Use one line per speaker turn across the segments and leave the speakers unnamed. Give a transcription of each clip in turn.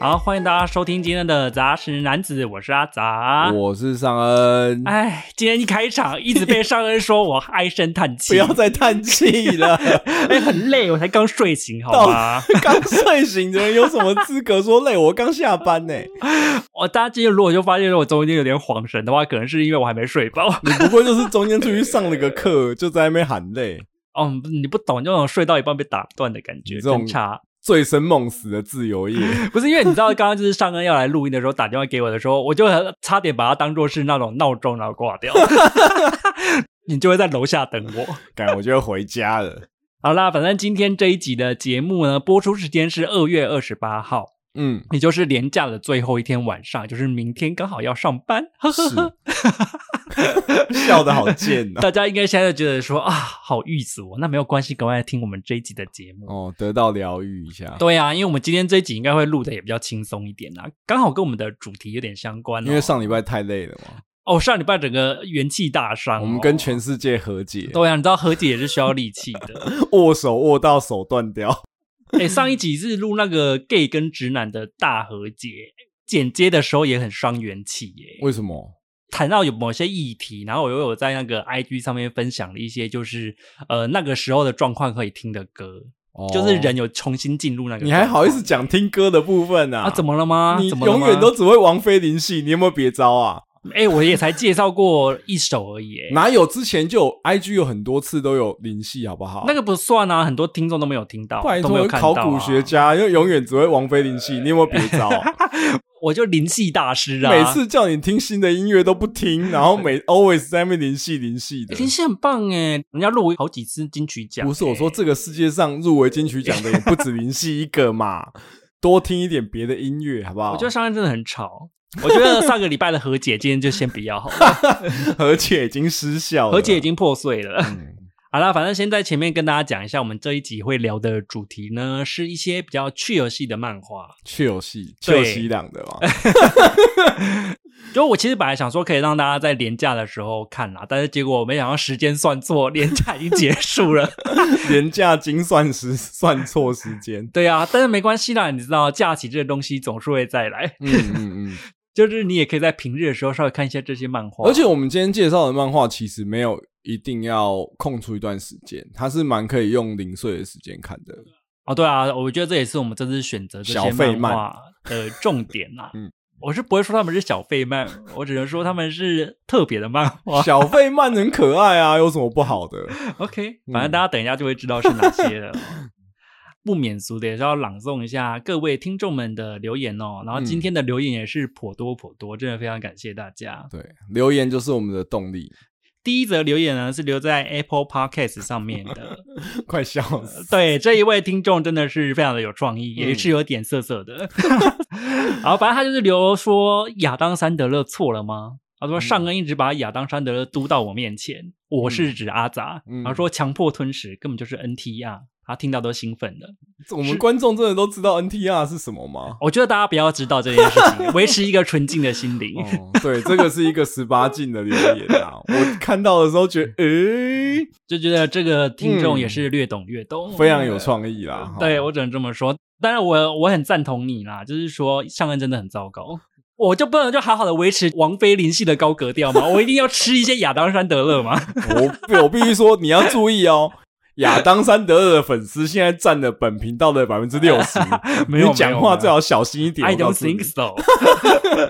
好，欢迎大家收听今天的杂食男子，我是阿杂，
我是尚恩。
哎，今天一开场一直被尚恩说我唉声叹气，
不要再叹气了。
哎，很累，我才刚睡醒，好吗？
刚睡醒的人有什么资格说累？我刚下班呢。
我大家今天如果就发现我中间有点恍神的话，可能是因为我还没睡饱。
你不过就是中间出去上了个课，就在那边喊累。
哦，你不懂，就那种睡到一半被打断的感觉，这种差。
醉生梦死的自由业，
不是因为你知道，刚刚就是上恩要来录音的时候打电话给我的时候，我就差点把它当做是那种闹钟，然后挂掉。你就会在楼下等我，
改我就要回家了。
好啦，反正今天这一集的节目呢，播出时间是二月二十八号。嗯，也就是年假的最后一天晚上，就是明天刚好要上班，是
笑得好贱呐！
大家应该现在觉得说啊，好郁死我。那没有关系，赶快来听我们这一集的节目
哦，得到疗愈一下。
对啊，因为我们今天这一集应该会录的也比较轻松一点啊，刚好跟我们的主题有点相关哦。
因为上礼拜太累了嘛。
哦，上礼拜整个元气大伤，
我们跟全世界和解。
对啊，你知道和解也是需要力气的，
握手握到手断掉。
哎、欸，上一集是录那个 gay 跟直男的大和解，剪接的时候也很伤元气耶。
为什么？
谈到有某些议题，然后我又有在那个 IG 上面分享了一些，就是呃那个时候的状况可以听的歌，哦、就是人有重新进入那个。
你还好意思讲听歌的部分啊？
啊，怎么了吗？
你永远都只会王菲林系，你有没有别招啊？
哎、欸，我也才介绍过一首而已，
哪有？之前就有 IG 有很多次都有林系，好不好？
那个不算啊，很多听众都没有听到，
拜托
都没有。
考古学家又永远只会王菲林系，你有没有别招？
我就灵系大师啊！
每次叫你听新的音乐都不听，然后每 always 在那边灵系灵系的，
灵系很棒哎，人家入围好几次金曲奖。
不是我说，这个世界上入围金曲奖的也不止灵系一个嘛，多听一点别的音乐好不好？
我觉得上面真的很吵。我觉得上个礼拜的和解，今天就先不要好了。
和解已经失效了，
和解已经破碎了。嗯、好啦，反正先在前面跟大家讲一下，我们这一集会聊的主题呢，是一些比较趣游戏的漫画。
趣游戏，趣西两的嘛。
就我其实本来想说可以让大家在连假的时候看啦，但是结果我没想到时间算错，连假已经结束了。
连假精算时算错时间。
对啊，但是没关系啦，你知道假期这个东西总是会再来。嗯嗯嗯。就是你也可以在平日的时候稍微看一下这些漫画，
而且我们今天介绍的漫画其实没有一定要空出一段时间，它是蛮可以用零碎的时间看的。
哦，对啊，我觉得这也是我们这次选择这些漫画的重点呐。嗯，我是不会说他们是小费漫，我只能说他们是特别的漫画。
小费漫很可爱啊，有什么不好的？
OK，反正大家等一下就会知道是哪些了。不免俗的也是要朗诵一下各位听众们的留言哦，然后今天的留言也是颇多颇多，真的非常感谢大家。
对，留言就是我们的动力。
第一则留言呢是留在 Apple Podcast 上面的，
快笑死。
对，这一位听众真的是非常的有创意，也是有点色色的。然后反正他就是留说亚当·山德勒错了吗？他说上恩一直把亚当·山德勒嘟到我面前，我是指阿杂。然后说强迫吞食根本就是 NTR。他听到都兴奋了。
我们观众真的都知道 NTR 是什么吗？
我觉得大家不要知道这件事情，维持一个纯净的心灵。
哦，对，这个是一个十八禁的留言啊！我看到的时候觉得，诶、欸，
就觉得这个听众也是略懂略懂，
嗯、非常有创意啦。
对，我只能这么说。当然，我我很赞同你啦，就是说上恩真的很糟糕，我就不能就好好的维持王菲林系的高格调吗？我一定要吃一些亚当山德勒吗？
我我必须说，你要注意哦。亚当·山德勒的粉丝现在占了本频道的百分之六十，没有你讲话最好小心一点。
I don't think so。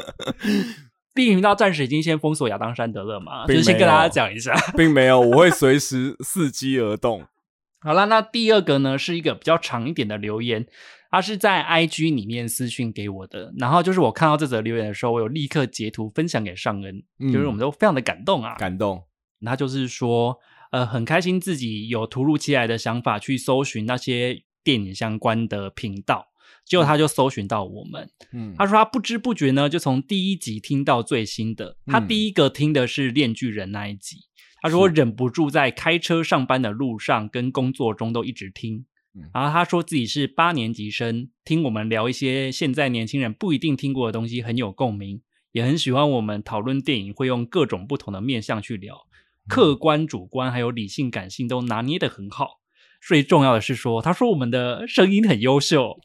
第一频道暂时已经先封锁亚当·山德勒嘛，就先跟大家讲一下，
并没有，我会随时伺机而动。
好啦，那第二个呢是一个比较长一点的留言，他是在 IG 里面私讯给我的，然后就是我看到这则留言的时候，我有立刻截图分享给尚恩，嗯、就是我们都非常的感动啊，
感动。
他就是说。呃，很开心自己有突如其来的想法去搜寻那些电影相关的频道，结果他就搜寻到我们。嗯，他说他不知不觉呢，就从第一集听到最新的。他第一个听的是《恋巨人》那一集，嗯、他说忍不住在开车上班的路上跟工作中都一直听。嗯、然后他说自己是八年级生，听我们聊一些现在年轻人不一定听过的东西，很有共鸣，也很喜欢我们讨论电影会用各种不同的面向去聊。客观、主观还有理性、感性都拿捏得很好，最重要的是说，他说我们的声音很优秀，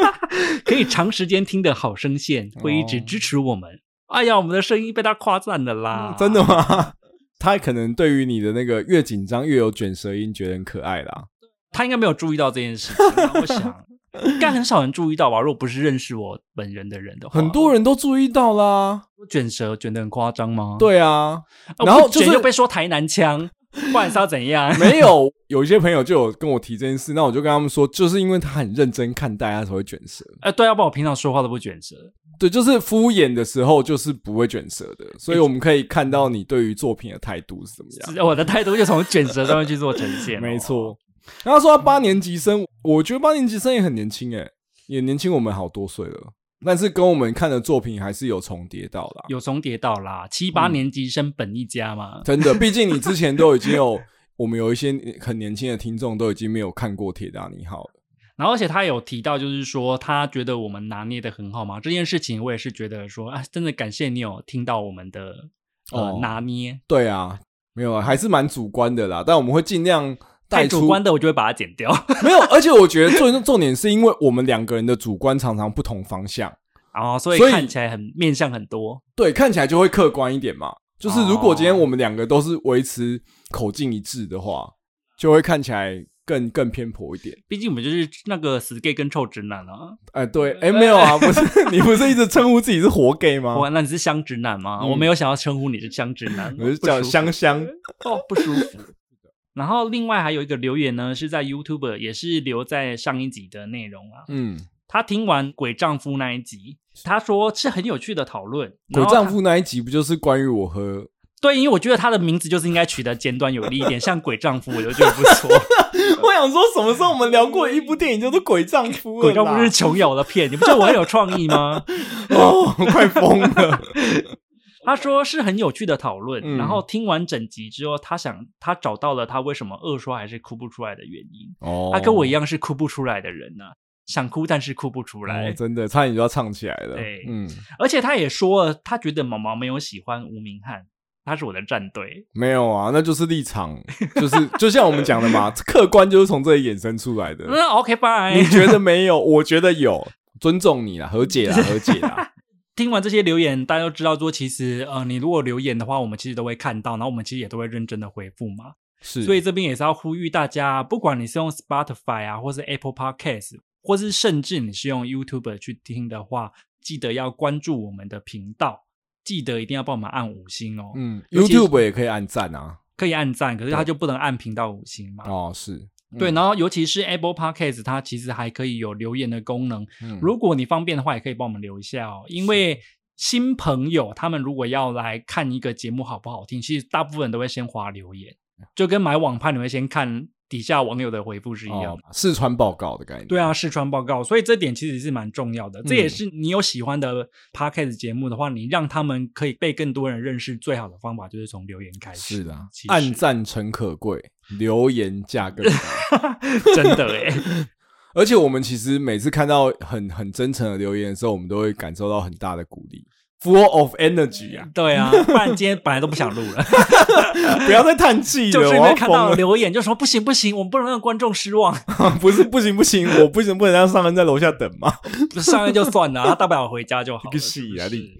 可以长时间听的好声线，会一直支持我们。哦、哎呀，我们的声音被他夸赞了啦！
嗯、真的吗？他可能对于你的那个越紧张越有卷舌音，觉得很可爱啦。
他应该没有注意到这件事情，我想 应该很少人注意到吧。如果不是认识我本人的人的话，
很多人都注意到啦。
卷舌卷的很夸张吗？
对啊，然后
卷又被说台南腔。不然是要怎样？
没有，有一些朋友就有跟我提这件事，那我就跟他们说，就是因为他很认真看待，他才会卷舌。
哎、呃，对，要不然我平常说话都不卷舌。
对，就是敷衍的时候，就是不会卷舌的。所以我们可以看到你对于作品的态度是怎么样。
我的态度就从卷舌上面去做呈现。
没错。然后他说他八年级生，我觉得八年级生也很年轻，诶，也年轻我们好多岁了。但是跟我们看的作品还是有重叠到啦，
有重叠到啦，七八年级生本一家嘛，
嗯、真的，毕竟你之前都已经有，我们有一些很年轻的听众都已经没有看过《铁达尼号》了。
然后，而且他有提到，就是说他觉得我们拿捏得很好嘛，这件事情我也是觉得说，啊，真的感谢你有听到我们的呃、哦、拿捏。
对啊，没有啊，还是蛮主观的啦，但我们会尽量。
太主观的，我就会把它剪掉。
没有，而且我觉得重重点是因为我们两个人的主观常常不同方向，
哦，所以看起来很面向很多。
对，看起来就会客观一点嘛。就是如果今天我们两个都是维持口径一致的话，就会看起来更更偏颇一点。
毕竟我们就是那个死 gay 跟臭直男啊。
哎、欸，对，哎、欸，没有啊，不是 你不是一直称呼自己是活 gay 吗？
我那你是香直男吗？嗯、我没有想要称呼你是香直男，
我是叫香香。
哦，不舒服。然后另外还有一个留言呢，是在 YouTube，也是留在上一集的内容啊。嗯，他听完《鬼丈夫》那一集，他说是很有趣的讨论。
《鬼丈夫》那一集不就是关于我和？
对，因为我觉得他的名字就是应该取得简短有力一点，像《鬼丈夫》，我就觉得不错。
我想说，什么时候我们聊过一部电影叫做《鬼丈夫》？
《鬼丈夫》是琼瑶的片，你不觉得我很有创意吗？
哦，快疯了。
他说是很有趣的讨论，嗯、然后听完整集之后，他想他找到了他为什么二刷还是哭不出来的原因。哦，他跟我一样是哭不出来的人呢、啊，想哭但是哭不出来，
哦、真的差点就要唱起来了。
对，嗯，而且他也说了，他觉得毛毛没有喜欢吴明翰，他是我的战队。
没有啊，那就是立场，就是就像我们讲的嘛，客观就是从这里衍生出来的。
嗯，OK，bye。
你觉得没有？我觉得有，尊重你啦，和解啦，和解啦。
听完这些留言，大家都知道说，其实呃，你如果留言的话，我们其实都会看到，然后我们其实也都会认真的回复嘛。是，所以这边也是要呼吁大家，不管你是用 Spotify 啊，或是 Apple Podcast，或是甚至你是用 YouTube 去听的话，记得要关注我们的频道，记得一定要帮我们按五星哦。
嗯，YouTube 也可以按赞啊，
可以按赞，可是它就不能按频道五星嘛。
哦，是。
对，然后尤其是 Apple Podcast，它其实还可以有留言的功能。嗯，如果你方便的话，也可以帮我们留一下哦。因为新朋友他们如果要来看一个节目好不好听，其实大部分人都会先划留言，就跟买网拍你会先看底下网友的回复是一样的，哦，试
穿报告的概念。
对啊，试穿报告，所以这点其实是蛮重要的。这也是你有喜欢的 Podcast 节目的话，你让他们可以被更多人认识，最好的方法就是从留言开始。
是的，暗赞诚可贵。留言价更高，
真的诶。
而且我们其实每次看到很很真诚的留言的时候，我们都会感受到很大的鼓励，full of energy 啊。
对啊，不然今天本来都不想录了，
不要再叹气了。
就是因为看到留言就说不行不行，我们不能让观众失望。
不是不行不行，我不行不能让上恩在楼下等吗？
上恩就算了，他大不了回家就好了。
个戏啊你！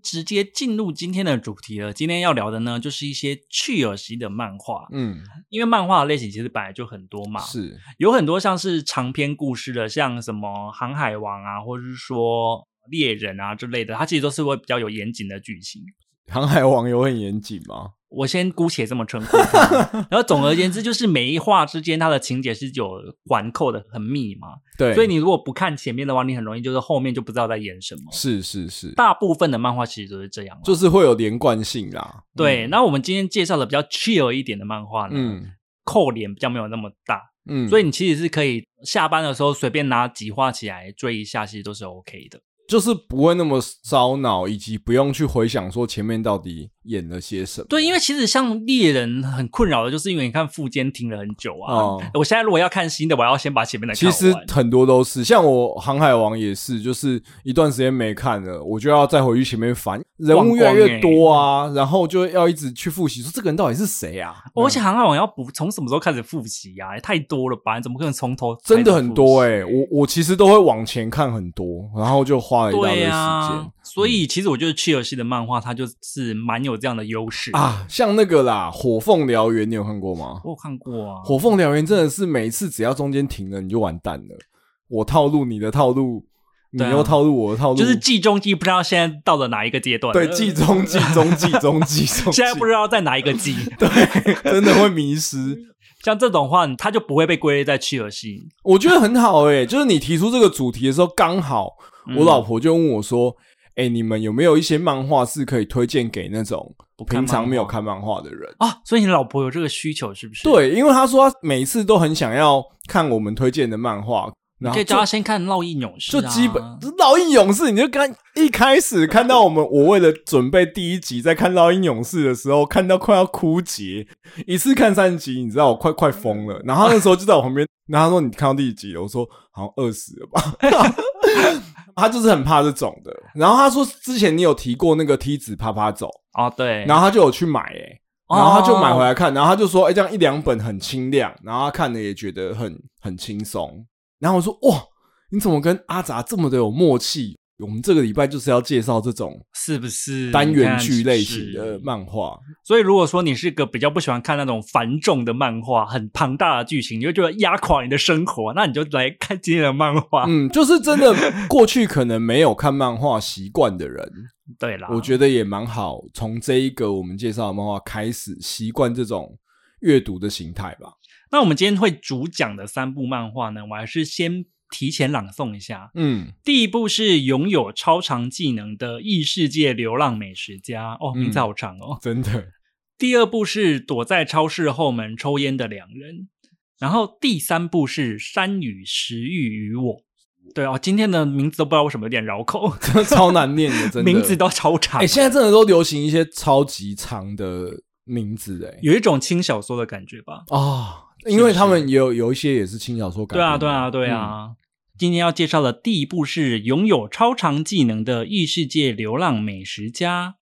直接进入今天的主题了。今天要聊的呢，就是一些趣耳型的漫画。嗯，因为漫画的类型其实本来就很多嘛，是有很多像是长篇故事的，像什么《航海王》啊，或者是说《猎人》啊之类的，它其实都是会比较有严谨的剧情。
《航海王》有很严谨吗？
我先姑且这么称呼，然后总而言之，就是每一话之间它的情节是有环扣的很密嘛。对，所以你如果不看前面的话，你很容易就是后面就不知道在演什么。
是是是，
大部分的漫画其实都是这样，
就是会有连贯性啦。
对，那、嗯、我们今天介绍的比较 chill 一点的漫画呢，嗯、扣脸比较没有那么大，嗯，所以你其实是可以下班的时候随便拿几话起来追一下，其实都是 OK 的。
就是不会那么烧脑，以及不用去回想说前面到底演了些什么。
对，因为其实像猎人很困扰的，就是因为你看副监停了很久啊。哦、我现在如果要看新的，我要先把前面的。
其实很多都是，像我航海王也是，就是一段时间没看了，我就要再回去前面翻，人物越来越多啊，欸、然后就要一直去复习，说这个人到底是谁啊？
而且航海王要补，从什么时候开始复习啊？也太多了吧？你怎么可能从头？
真的很多哎、欸，我我其实都会往前看很多，然后就花了一大堆时间。啊、
所以其实我觉得契尔西的漫画，它就是蛮有这样的优势
啊。像那个啦，《火凤燎原》，你有看过吗？
我有看过啊，《
火凤燎原》真的是每一次只要中间停了，你就完蛋了。我套路你的套路，你又套路我的套路，
就是计中计不知道现在到了哪一个阶段。
对，计中计中计中计 中，
现在不知道在哪一个计。
对，真的会迷失。
像这种话，它就不会被归类在契尔西。
我觉得很好诶、欸，就是你提出这个主题的时候，刚好我老婆就问我说：“哎、你们有没有一些漫画是可以推荐给那种平常没有看漫画的人
啊？”所以你老婆有这个需求是不是？
对，因为她说她每次都很想要看我们推荐的漫画。
你可以叫他先看《烙印勇士》啊，
就基本《烙印勇士》，你就刚一开始看到我们，我为了准备第一集，在看《烙印勇士》的时候，看到快要枯竭，一次看三集，你知道我快快疯了。然后那时候就在我旁边，然后他说：“你看到第几集了？”我说：“好像二十了吧。” 他就是很怕这种的。然后他说：“之前你有提过那个梯子啪啪走
啊？”对。
然后他就有去买，哎，然后他就买回来看，然后他就说：“哎，这样一两本很清亮，然后他看了也觉得很很轻松。”然后我说：“哇！”你怎么跟阿杂这么的有默契？我们这个礼拜就是要介绍这种
是不是
单元剧类型的漫画？
所以如果说你是个比较不喜欢看那种繁重的漫画、很庞大的剧情，你就觉得压垮你的生活，那你就来看今天的漫画。
嗯，就是真的，过去可能没有看漫画习惯的人，
对啦，
我觉得也蛮好，从这一个我们介绍的漫画开始，习惯这种阅读的形态吧。
那我们今天会主讲的三部漫画呢，我还是先。提前朗诵一下，
嗯，
第一部是拥有超常技能的异世界流浪美食家，哦，名字好长哦，
嗯、真的。
第二部是躲在超市后门抽烟的两人，然后第三部是山与食欲与我，对哦，今天的名字都不知道为什么有点绕口，
真 的超难念的，真的。
名字都超长。
哎、欸，现在真的都流行一些超级长的名字，哎，
有一种轻小说的感觉吧？
啊、哦。因为他们有有一些也是轻小说改编。
对啊，对啊，对啊。嗯、今天要介绍的第一部是拥有超长技能的异世界流浪美食家。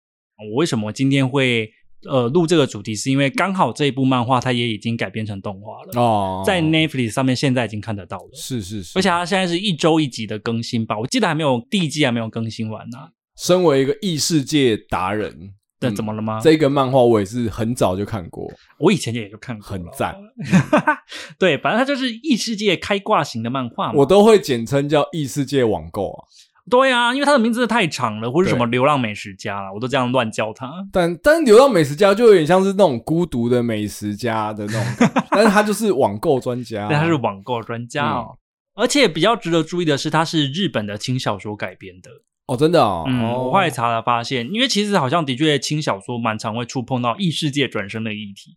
我为什么今天会呃录这个主题？是因为刚好这一部漫画它也已经改编成动画了哦，在 Netflix 上面现在已经看得到了。
是是是，
而且它现在是一周一集的更新吧？我记得还没有第一季还没有更新完呢、啊。
身为一个异世界达人。
那怎么了吗？
这个漫画我也是很早就看过，
我以前也就看过，
很赞。
对，反正它就是异世界开挂型的漫画嘛，
我都会简称叫异世界网购啊。
对啊，因为它的名字太长了，或者什么流浪美食家啦，我都这样乱叫它。
但但流浪美食家就有点像是那种孤独的美食家的那种，但是他就是网购专家，
对，他是网购专家哦。嗯、而且比较值得注意的是，它是日本的轻小说改编的。
哦，真的啊、哦！
嗯，我后来查了发现，因为其实好像的确轻小说蛮常会触碰到异世界转生的议题。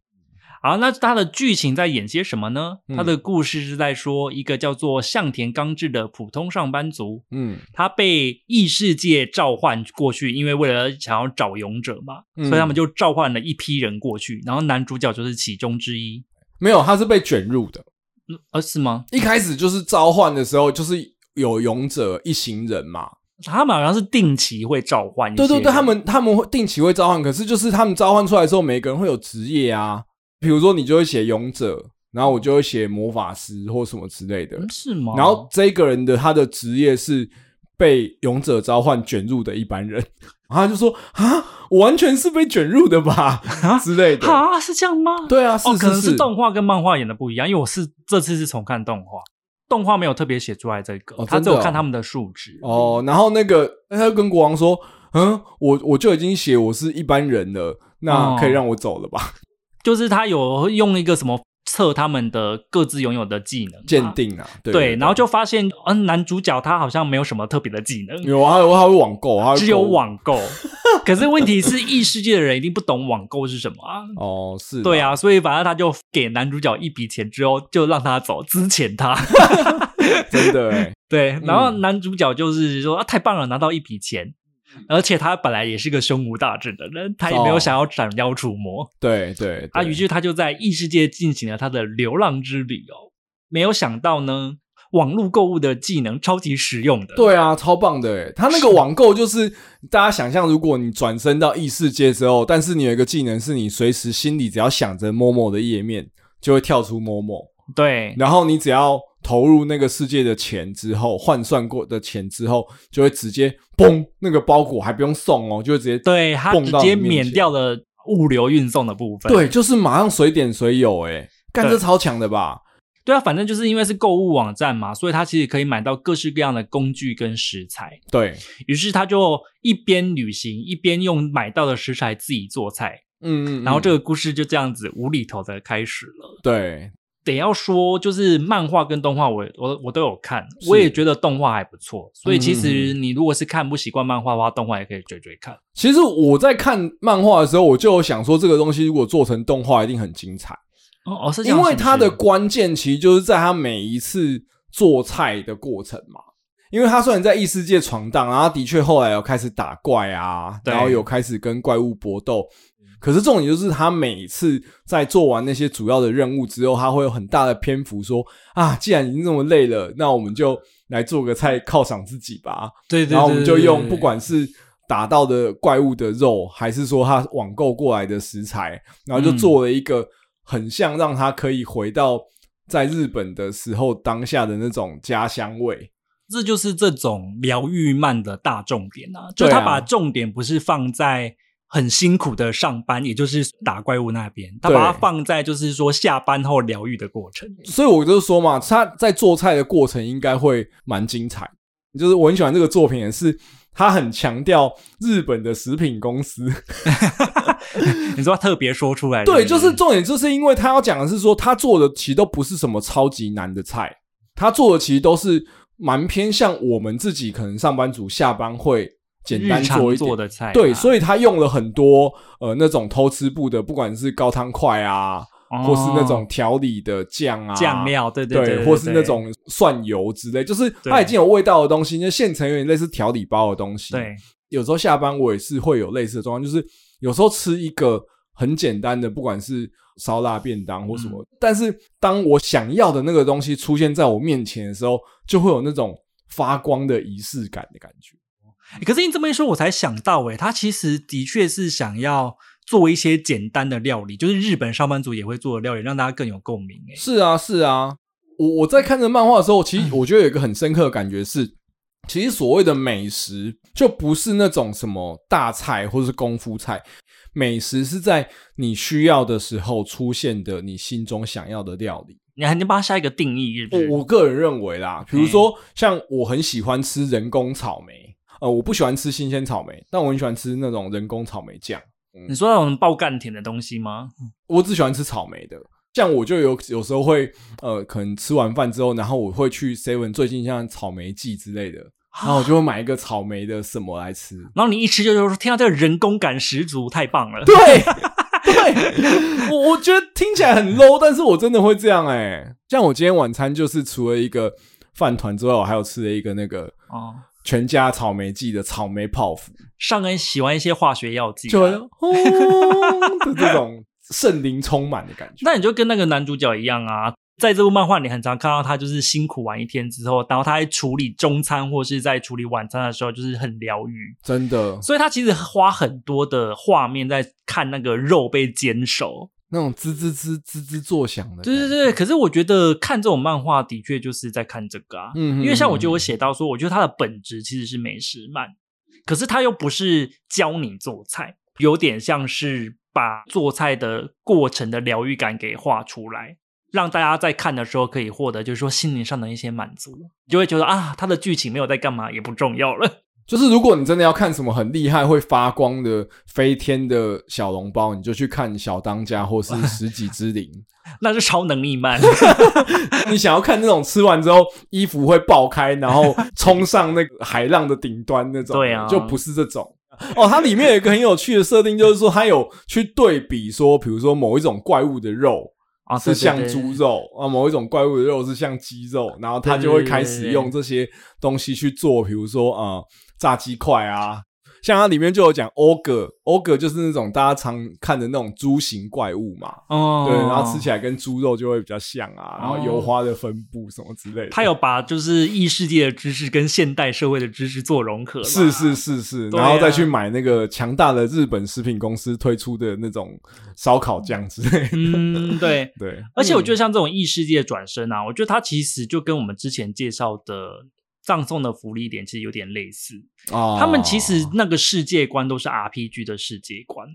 好，那它的剧情在演些什么呢？它的故事是在说一个叫做向田刚志的普通上班族，嗯，他被异世界召唤过去，因为为了想要找勇者嘛，嗯、所以他们就召唤了一批人过去，然后男主角就是其中之一。
没有，他是被卷入的。
嗯，呃，是吗？
一开始就是召唤的时候，就是有勇者一行人嘛。
他们好像是定期会召唤，
对对对，他们他们会定期会召唤，可是就是他们召唤出来之后，每个人会有职业啊，比如说你就会写勇者，然后我就会写魔法师或什么之类的，
是吗？
然后这个人的他的职业是被勇者召唤卷入的一般人，然后他就说啊，我完全是被卷入的吧？啊？之类的。
啊，是这样吗？
对啊，是，
哦，
是，是，
可能是动画跟漫画演的不一样，因为我是这次是重看动画。动画没有特别写出来这个，他只有看他们的数值
哦。然后那个他就跟国王说：“嗯，我我就已经写我是一般人了，那可以让我走了吧？”
就是他有用一个什么测他们的各自拥有的技能
鉴定啊，对，对，
对，然后就发现，嗯，男主角他好像没有什么特别的技能，
有啊，他会网购，他会
只有网购。可是问题是，异世界的人一定不懂网购是什么啊？
哦，是，
对啊，所以反正他就给男主角一笔钱之后，就让他走，资遣他。
真的欸，
对，然后男主角就是说啊，太棒了，拿到一笔钱。而且他本来也是个胸无大志的人，他也没有想要斩妖除魔。
哦、对对，
啊，于是他就在异世界进行了他的流浪之旅哦。没有想到呢，网络购物的技能超级实用的。
对啊，超棒的诶，他那个网购就是大家想象，如果你转身到异世界之后，但是你有一个技能，是你随时心里只要想着 Momo 的页面，就会跳出 Momo。
对，
然后你只要。投入那个世界的钱之后，换算过的钱之后，就会直接嘣，那个包裹还不用送哦，就会直接
对，它直接免掉了物流运送的部分。
对，就是马上随点随有，诶干这超强的吧？
对啊，反正就是因为是购物网站嘛，所以他其实可以买到各式各样的工具跟食材。
对，
于是他就一边旅行一边用买到的食材自己做菜。
嗯，嗯嗯，
然后这个故事就这样子无厘头的开始了。
对。
得要说，就是漫画跟动画，我我我都有看，我也觉得动画还不错。所以其实你如果是看不习惯漫画的话，动画也可以追追看。
其实我在看漫画的时候，我就有想说，这个东西如果做成动画，一定很精彩。
哦哦，是
因为它的关键其实就是在他每一次做菜的过程嘛。因为他虽然在异世界闯荡，然后的确后来有开始打怪啊，然后有开始跟怪物搏斗。可是重点就是，他每次在做完那些主要的任务之后，他会有很大的篇幅说：“啊，既然已经这么累了，那我们就来做个菜犒赏自己吧。”对，对，对，对，然后我们就用不管是打到的怪物的肉，还是说他网购过来的食材，然后就做了一个很像让他可以回到在日本的时候当下的那种家乡味。
这就是这种疗愈漫的大重点啊！就他把重点不是放在。很辛苦的上班，也就是打怪物那边，他把它放在就是说下班后疗愈的过程。
所以我就说嘛，他在做菜的过程应该会蛮精彩。就是我很喜欢这个作品，也是他很强调日本的食品公司。
你说他特别说出来，
对，就是重点，就是因为他要讲的是说，他做的其实都不是什么超级难的菜，他做的其实都是蛮偏向我们自己可能上班族下班会。简单做一点。
做的菜，
对，所以他用了很多呃那种偷吃步的，不管是高汤块啊，哦、或是那种调理的酱啊、
酱料，对对对，对，对，
或是那种蒜油之类，就是它已经有味道的东西，那现成有点类似调理包的东西。对，有时候下班我也是会有类似的状况，就是有时候吃一个很简单的，不管是烧腊便当或什么，嗯、但是当我想要的那个东西出现在我面前的时候，就会有那种发光的仪式感的感觉。
可是你这么一说，我才想到，诶，他其实的确是想要做一些简单的料理，就是日本上班族也会做的料理，让大家更有共鸣。哎，
是啊，是啊。我我在看这漫画的时候，其实我觉得有一个很深刻的感觉是，嗯、其实所谓的美食就不是那种什么大菜或者是功夫菜，美食是在你需要的时候出现的，你心中想要的料理。
你还能帮他下一个定义，是不是？
我我个人认为啦，比如说像我很喜欢吃人工草莓。呃，我不喜欢吃新鲜草莓，但我很喜欢吃那种人工草莓酱。
嗯、你说那种爆干甜的东西吗？
我只喜欢吃草莓的，像我就有有时候会，呃，可能吃完饭之后，然后我会去 Seven，最近像草莓季之类的，然后我就会买一个草莓的什么来吃。
然后你一吃就说，天啊，这个人工感十足，太棒了。
对，对，我我觉得听起来很 low，但是我真的会这样哎、欸。像我今天晚餐就是除了一个饭团之外，我还有吃了一个那个哦。全家草莓季的草莓泡芙，
上恩喜欢一些化学药剂、啊，
就这种圣灵充满的感觉。
那你就跟那个男主角一样啊，在这部漫画里很常看到他，就是辛苦完一天之后，然后他在处理中餐或是在处理晚餐的时候，就是很疗愈，
真的。
所以他其实花很多的画面在看那个肉被煎熟。
那种滋滋滋滋滋作响的，
对对对。可是我觉得看这种漫画的确就是在看这个啊，嗯因为像我觉得我写到说，我觉得它的本质其实是美食漫，可是它又不是教你做菜，有点像是把做菜的过程的疗愈感给画出来，让大家在看的时候可以获得，就是说心灵上的一些满足，你就会觉得啊，它的剧情没有在干嘛也不重要了。
就是如果你真的要看什么很厉害会发光的飞天的小笼包，你就去看小当家或是 十几之灵，
那是超能力漫。
你想要看那种吃完之后衣服会爆开，然后冲上那个海浪的顶端那种，
对啊，
就不是这种。哦，它里面有一个很有趣的设定，就是说它有去对比说，比如说某一种怪物的肉啊是像猪肉啊，某一种怪物的肉是像鸡肉，然后它就会开始用这些东西去做，比如说啊炸鸡块啊。像它里面就有讲 ogre，ogre 就是那种大家常看的那种猪形怪物嘛，哦，对，然后吃起来跟猪肉就会比较像啊，然后油花的分布什么之类的。
他有把就是异世界的知识跟现代社会的知识做融合，
是是是是，然后再去买那个强大的日本食品公司推出的那种烧烤酱之类的。
嗯，对
对，
而且我觉得像这种异世界转身啊，我觉得它其实就跟我们之前介绍的。葬送的福利点其实有点类似，哦，他们其实那个世界观都是 RPG 的世界观。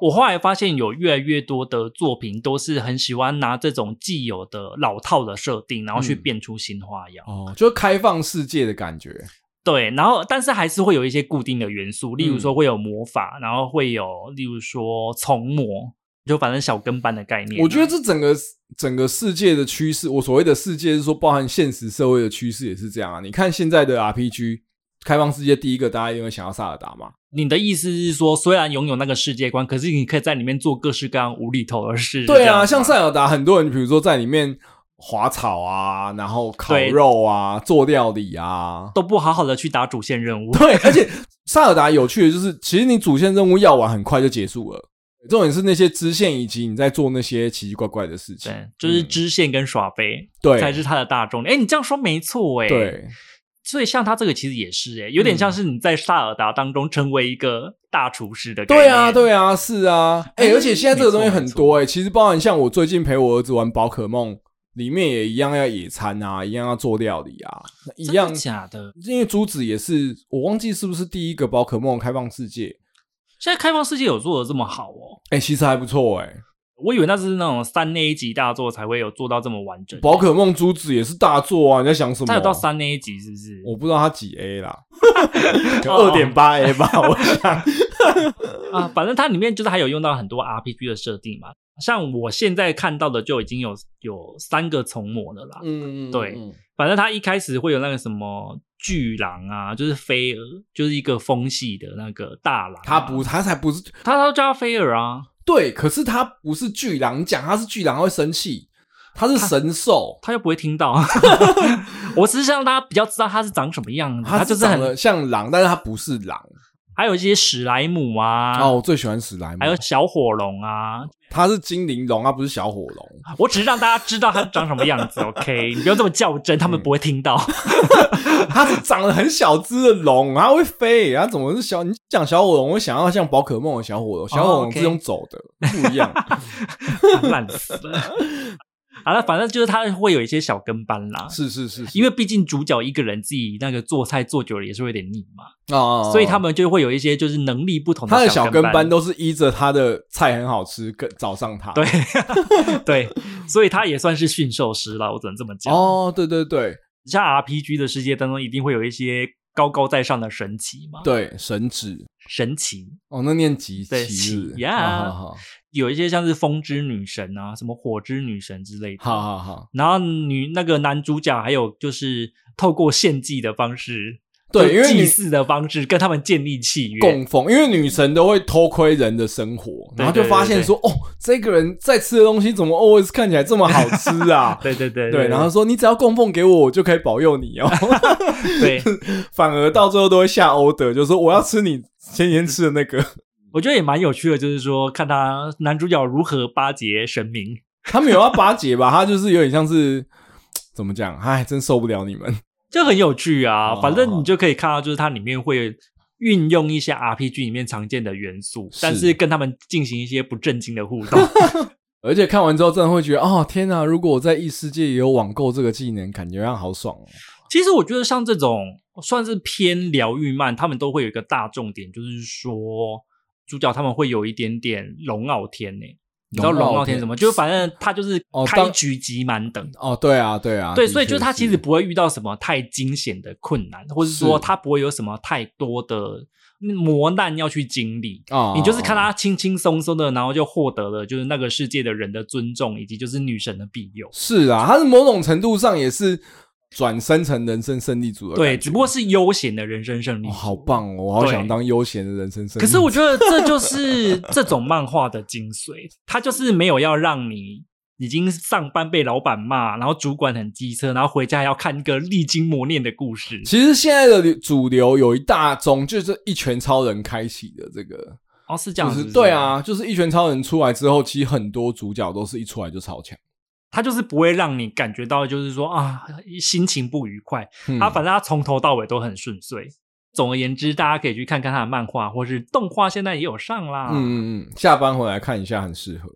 我后来发现有越来越多的作品都是很喜欢拿这种既有的老套的设定，然后去变出新花样，
嗯，哦，就是开放世界的感觉。
对，然后但是还是会有一些固定的元素，例如说会有魔法，嗯，然后会有例如说从魔。就反正小跟班的概念，
我觉得这整个整个世界的趋势，我所谓的世界是说包含现实社会的趋势也是这样啊。你看现在的 RPG 开放世界，第一个大家因为想要萨尔达嘛。
你的意思是说，虽然拥有那个世界观，可是你可以在里面做各式各样无厘头的事。
对啊，像塞尔达，很多人比如说在里面滑草啊，然后烤肉啊，做料理啊，
都不好好的去打主线任务。
对，而且塞尔达有趣的就是，其实你主线任务要完很快就结束了。重点是那些支线，以及你在做那些奇奇怪怪的事情，
对，就是支线跟耍飞，
对，
才是它的大重点。哎，你这样说没错，哎，
对。
所以像他这个其实也是，哎，有点像是你在萨尔达当中成为一个大厨师的
感觉。对啊，对啊，是啊。哎，而且现在这个东西很多，哎，其实包含像我最近陪我儿子玩宝可梦，里面也一样要野餐啊，一样要做料理啊，一样
假的。
因为珠子也是，我忘记是不是第一个宝可梦开放世界。
现在开放世界有做的这么好哦？
哎、欸，其实还不错哎、欸。
我以为那是那种三 A 级大作才会有做到这么完整。
宝可梦珠子也是大作啊！你在想什么？
它有到三 A 级是不是？
我不知道它几 A 啦，二点八 A 吧，我想。
啊，反正它里面就是还有用到很多 RPG 的设定嘛。像我现在看到的就已经有有三个从魔的啦。嗯嗯，对。反正它一开始会有那个什么。巨狼啊，就是飞蛾，就是一个风系的那个大狼、啊。
他不，他才不是，
他都叫飞蛾啊。
对，可是他不是巨狼，讲他是巨狼他会生气。他是神兽，
他又不会听到。我只是让大家比较知道他是长什么样子。
他就是很像狼，但是他不是狼。
还有一些史莱姆啊，
哦，我最喜欢史莱姆。
还有小火龙啊，
它是精灵龙，它不是小火龙。
我只是让大家知道它长什么样子，OK？你不要这么较真，他们不会听到。
它是长得很小只的龙，它会飞，它怎么是小？你讲小火龙，我想要像宝可梦的小火龙，小火龙是用走的，不一样，
烂死了。好了，反正就是他会有一些小跟班啦，
是是是，是，
因为毕竟主角一个人自己那个做菜做久了也是会有点腻嘛，哦，所以他们就会有一些就是能力不同的。他的小跟班
都是依着他的菜很好吃跟找上他，
对 对，所以他也算是驯兽师了，我只能这么讲。
哦，对对对，
像 RPG 的世界当中一定会有一些高高在上的神奇嘛，
对，神指
神奇。
哦，那念吉
对
奇
呀。有一些像是风之女神啊，什么火之女神之类的。
好好好。
然后女那个男主角还有就是透过献祭的方式，
对，因为
祭祀的方式跟他们建立契约
供奉。因为女神都会偷窥人的生活，然后就发现说，哦，这个人在吃的东西怎么 always 看起来这么好吃啊？
对对对
对。然后说，你只要供奉给我，我就可以保佑你哦。
对，
反而到最后都会下 order，就是说我要吃你前天吃的那个。
我觉得也蛮有趣的，就是说看他男主角如何巴结神明。
他没有要巴结吧？他就是有点像是怎么讲？哎，真受不了你们，
就很有趣啊。反正你就可以看到，就是它里面会运用一些 RPG 里面常见的元素，是但是跟他们进行一些不正经的互动。
而且看完之后，真的会觉得哦，天哪！如果我在异世界也有网购这个技能，感觉上好爽哦。
其实我觉得像这种算是偏疗愈漫，他们都会有一个大重点，就是说。主角他们会有一点点龙傲天呢，你知道龙傲天什么？就反正他就是开局即满等
哦，对啊，对啊，
对，所以就是他其实不会遇到什么太惊险的困难，或者说他不会有什么太多的磨难要去经历啊。你就是看他轻轻松松的，然后就获得了就是那个世界的人的尊重，以及就是女神的庇佑。
是啊，他是某种程度上也是。转生成人生胜利组的
对，只不过是悠闲的人生胜利组。
哦，好棒哦！我好想当悠闲的人生胜利。
可是我觉得这就是 这种漫画的精髓，它就是没有要让你已经上班被老板骂，然后主管很机车，然后回家还要看一个历经磨练的故事。
其实现在的主流有一大宗就是一拳超人开启的这个
哦，是这样子是不是？
对啊，就是一拳超人出来之后，其实很多主角都是一出来就超强。
他就是不会让你感觉到，就是说啊，心情不愉快。他、嗯、反正他从头到尾都很顺遂。总而言之，大家可以去看看他的漫画或是动画，现在也有上啦。
嗯嗯嗯，下班回来看一下很适合。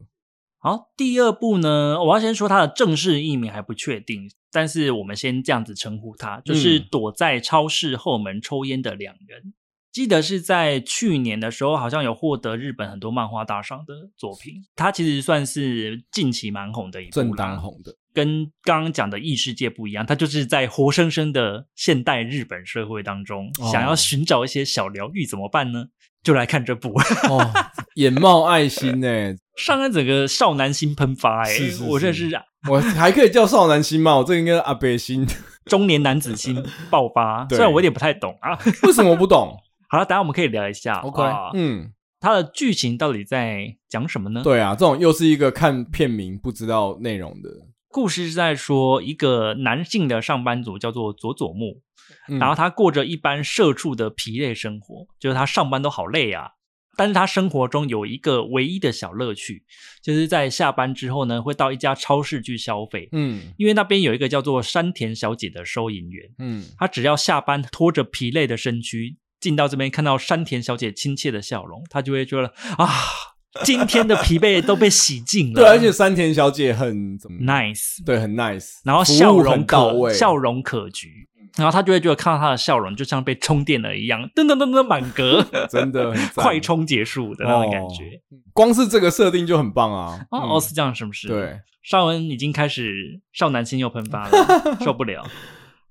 好，第二部呢，我要先说他的正式译名还不确定，但是我们先这样子称呼他，就是躲在超市后门抽烟的两人。记得是在去年的时候，好像有获得日本很多漫画大赏的作品。它其实算是近期蛮红的一部，
正当红的。
跟刚刚讲的异世界不一样，它就是在活生生的现代日本社会当中，哦、想要寻找一些小疗愈，怎么办呢？就来看这部。
哦，眼冒爱心哎，
上岸整个少男心喷发哎，是是是我认识啊，
我还可以叫少男心吗？我这个应该是阿北心，
中年男子心爆发。虽然我有点不太懂啊，
为什么我不懂？
好了，等下我们可以聊一下。
OK，嗯，
它的剧情到底在讲什么呢？
对啊，这种又是一个看片名不知道内容的
故事，是在说一个男性的上班族叫做佐佐木，嗯、然后他过着一般社畜的疲累生活，就是他上班都好累啊。但是他生活中有一个唯一的小乐趣，就是在下班之后呢，会到一家超市去消费。嗯，因为那边有一个叫做山田小姐的收银员。嗯，他只要下班拖着疲累的身躯。进到这边，看到山田小姐亲切的笑容，他就会觉得啊，今天的疲惫都被洗净了。
对，而且山田小姐很怎么
nice，
对，很 nice，
然后笑容可笑容可掬，然后他就会觉得看到她的笑容就像被充电了一样，噔噔噔噔满格，
真的
快充结束的那种感觉。
哦，光是这个设定就很棒啊！
哦，嗯，哦，是这样，是不是？
对，
绍恩已经开始少男心又喷发了，受不了。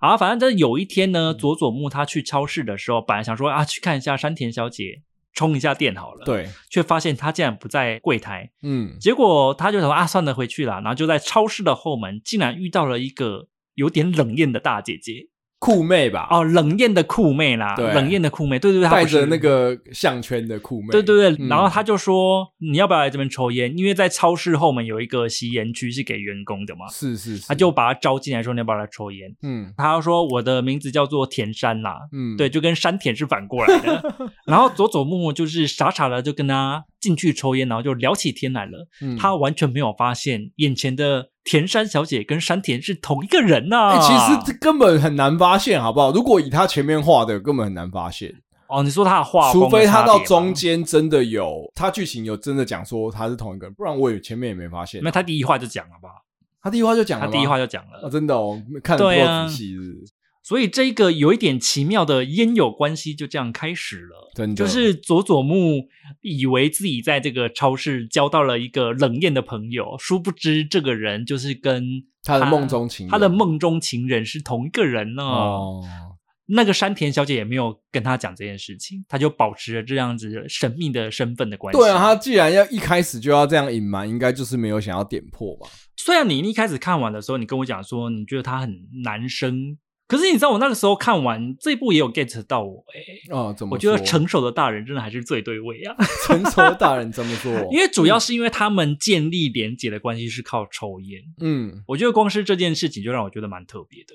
好，反正就是有一天呢，佐佐木他去超市的时候，本来想说啊，去看一下山田小姐充一下电好了，
对，
却发现她竟然不在柜台，嗯，结果他就说啊，算了，回去了，然后就在超市的后门，竟然遇到了一个有点冷艳的大姐姐。
酷妹吧，
哦，冷艳的酷妹啦，对，冷艳的酷妹，对对对，
带着那个项圈的酷妹，
对对对，嗯、然后他就说，你要不要来这边抽烟？因为在超市后门有一个吸烟区是给员工的嘛，
是是是，
他就把他招进来说，你要不要来抽烟？嗯，他说我的名字叫做田山啦，嗯，对，就跟山田是反过来的，然后佐佐木就是傻傻的就跟他进去抽烟，然后就聊起天来了，嗯，他完全没有发现眼前的。田山小姐跟山田是同一个人呐、啊
欸，其实根本很难发现，好不好？如果以他前面画的，根本很难发现。
哦，你说他的画，
除非他到中间真的有，他剧情有真的讲说他是同一个人，不然我也前面也没发现。
那他第一话就讲了吧？
他第一话就讲了，他
第一话就讲了，
啊、真的哦，看得不够仔细是。
所以这个有一点奇妙的烟友关系就这样开始了，
真的
就是佐佐木以为自己在这个超市交到了一个冷艳的朋友，殊不知这个人就是跟
他，他的梦中情人，
他的梦中情人是同一个人呢。哦，那个山田小姐也没有跟他讲这件事情，他就保持着这样子神秘的身份的关系。
对啊，他既然要一开始就要这样隐瞒，应该就是没有想要点破吧？
虽然你一开始看完的时候，你跟我讲说你觉得他很男生。可是你知道，我那个时候看完这部也有 get 到我哎、欸、
哦，怎么？
我觉得成熟的大人真的还是最对味啊！
成熟的大人怎么说？
因为主要是因为他们建立连结的关系是靠抽烟。嗯，我觉得光是这件事情就让我觉得蛮特别的。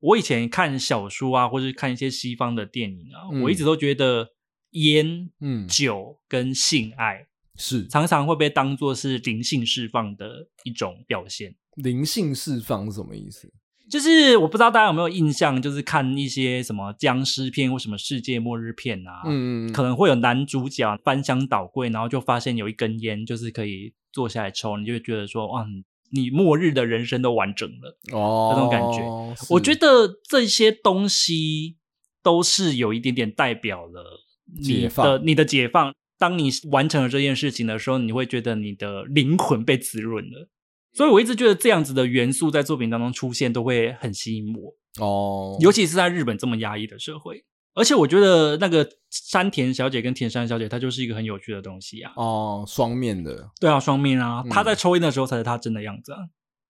我以前看小说啊，或者看一些西方的电影啊，嗯、我一直都觉得烟、嗯、酒跟性爱
是
常常会被当做是灵性释放的一种表现。
灵性释放是什么意思？
就是我不知道大家有没有印象，就是看一些什么僵尸片或什么世界末日片啊，嗯，可能会有男主角翻箱倒柜，然后就发现有一根烟，就是可以坐下来抽，你就会觉得说，哇，你末日的人生都完整了哦，那种感觉。我觉得这些东西都是有一点点代表了你的，你的解放。当你完成了这件事情的时候，你会觉得你的灵魂被滋润了。所以我一直觉得这样子的元素在作品当中出现，都会很吸引我。哦，尤其是在日本这么压抑的社会。而且我觉得那个山田小姐跟田山小姐，她就是一个很有趣的东西啊。
哦，双面的。
对啊，双面啊。她在抽烟的时候才是她真的样子啊。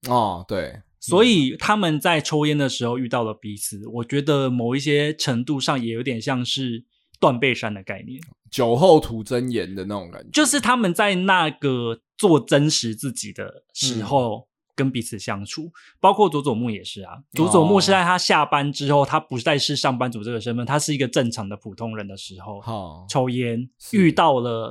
哦，对。
所以他们在抽烟的时候遇到了彼此，我觉得某一些程度上也有点像是断背山的概念，
酒后吐真言的那种感觉。
就是他们在那个做真实自己的时候。嗯跟彼此相处，包括佐佐木也是啊。佐佐木是在他下班之后，他不再是上班族这个身份，他是一个正常的普通人的时候，哦、抽烟遇到了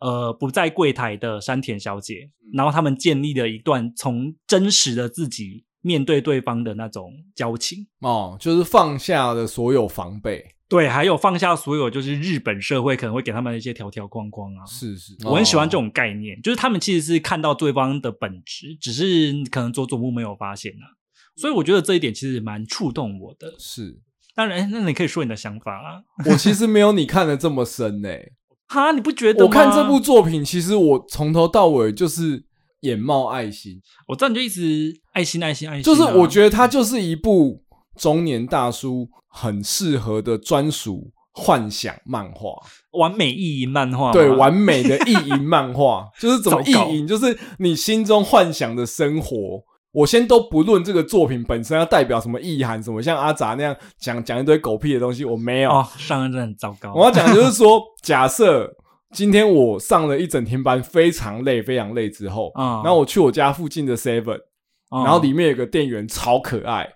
呃不在柜台的山田小姐，然后他们建立了一段从真实的自己面对对方的那种交情
哦，就是放下了所有防备。
对，还有放下所有，就是日本社会可能会给他们一些条条框框啊。
是是，
我很喜欢这种概念，哦、就是他们其实是看到对方的本质，只是可能佐佐木没有发现啊。所以我觉得这一点其实蛮触动我的。
是，
当然，那你可以说你的想法啊。
我其实没有你看的这么深呢、欸。
哈，你不觉得？
我看这部作品，其实我从头到尾就是眼冒爱心。
我知道你就一直爱心爱心爱心、啊，
就是我觉得它就是一部中年大叔。很适合的专属幻想漫画，
完美意淫漫画，
对，完美的意淫漫画，就是怎么意淫，就是你心中幻想的生活。我先都不论这个作品本身要代表什么意涵，什么像阿杂那样讲讲一堆狗屁的东西，我没有。
哦，上任真的很糟糕。
我要讲就是说，假设今天我上了一整天班，非常累，非常累之后，嗯，然后我去我家附近的 Seven，然后里面有个店员超可爱。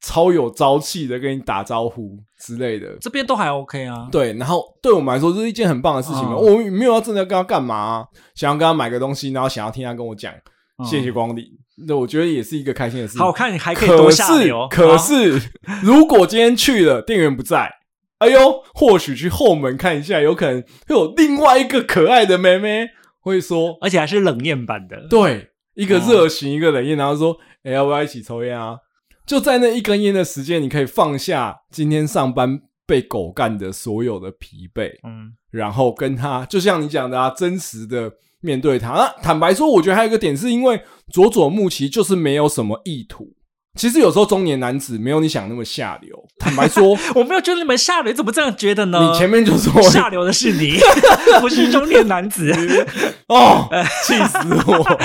超有朝气的跟你打招呼之类的，
这边都还 OK 啊。
对，然后对我们来说这是一件很棒的事情嘛。我没有要真的要跟他干嘛啊，想要跟他买个东西，然后想要听他跟我讲谢谢光临，那我觉得也是一个开心的事情。
好看，你还可以多下流。
可是，可是如果今天去了，店员不在，哎呦，或许去后门看一下，有可能会有另外一个可爱的妹妹会说，
而且还是冷艳版的。
对，一个热情，一个冷艳，然后说，哎，要不要一起抽烟啊？就在那一根烟的时间，你可以放下今天上班被狗干的所有的疲惫，嗯，然后跟他，就像你讲的啊，真实的面对他。那，坦白说，我觉得还有一个点，是因为佐佐木其实就是没有什么意图。其实有时候中年男子没有你想那么下流。坦白说，
我没有觉得你们下流，怎么这样觉得呢？
你前面就说
下流的是你，不是中年男子。
哦，气死我！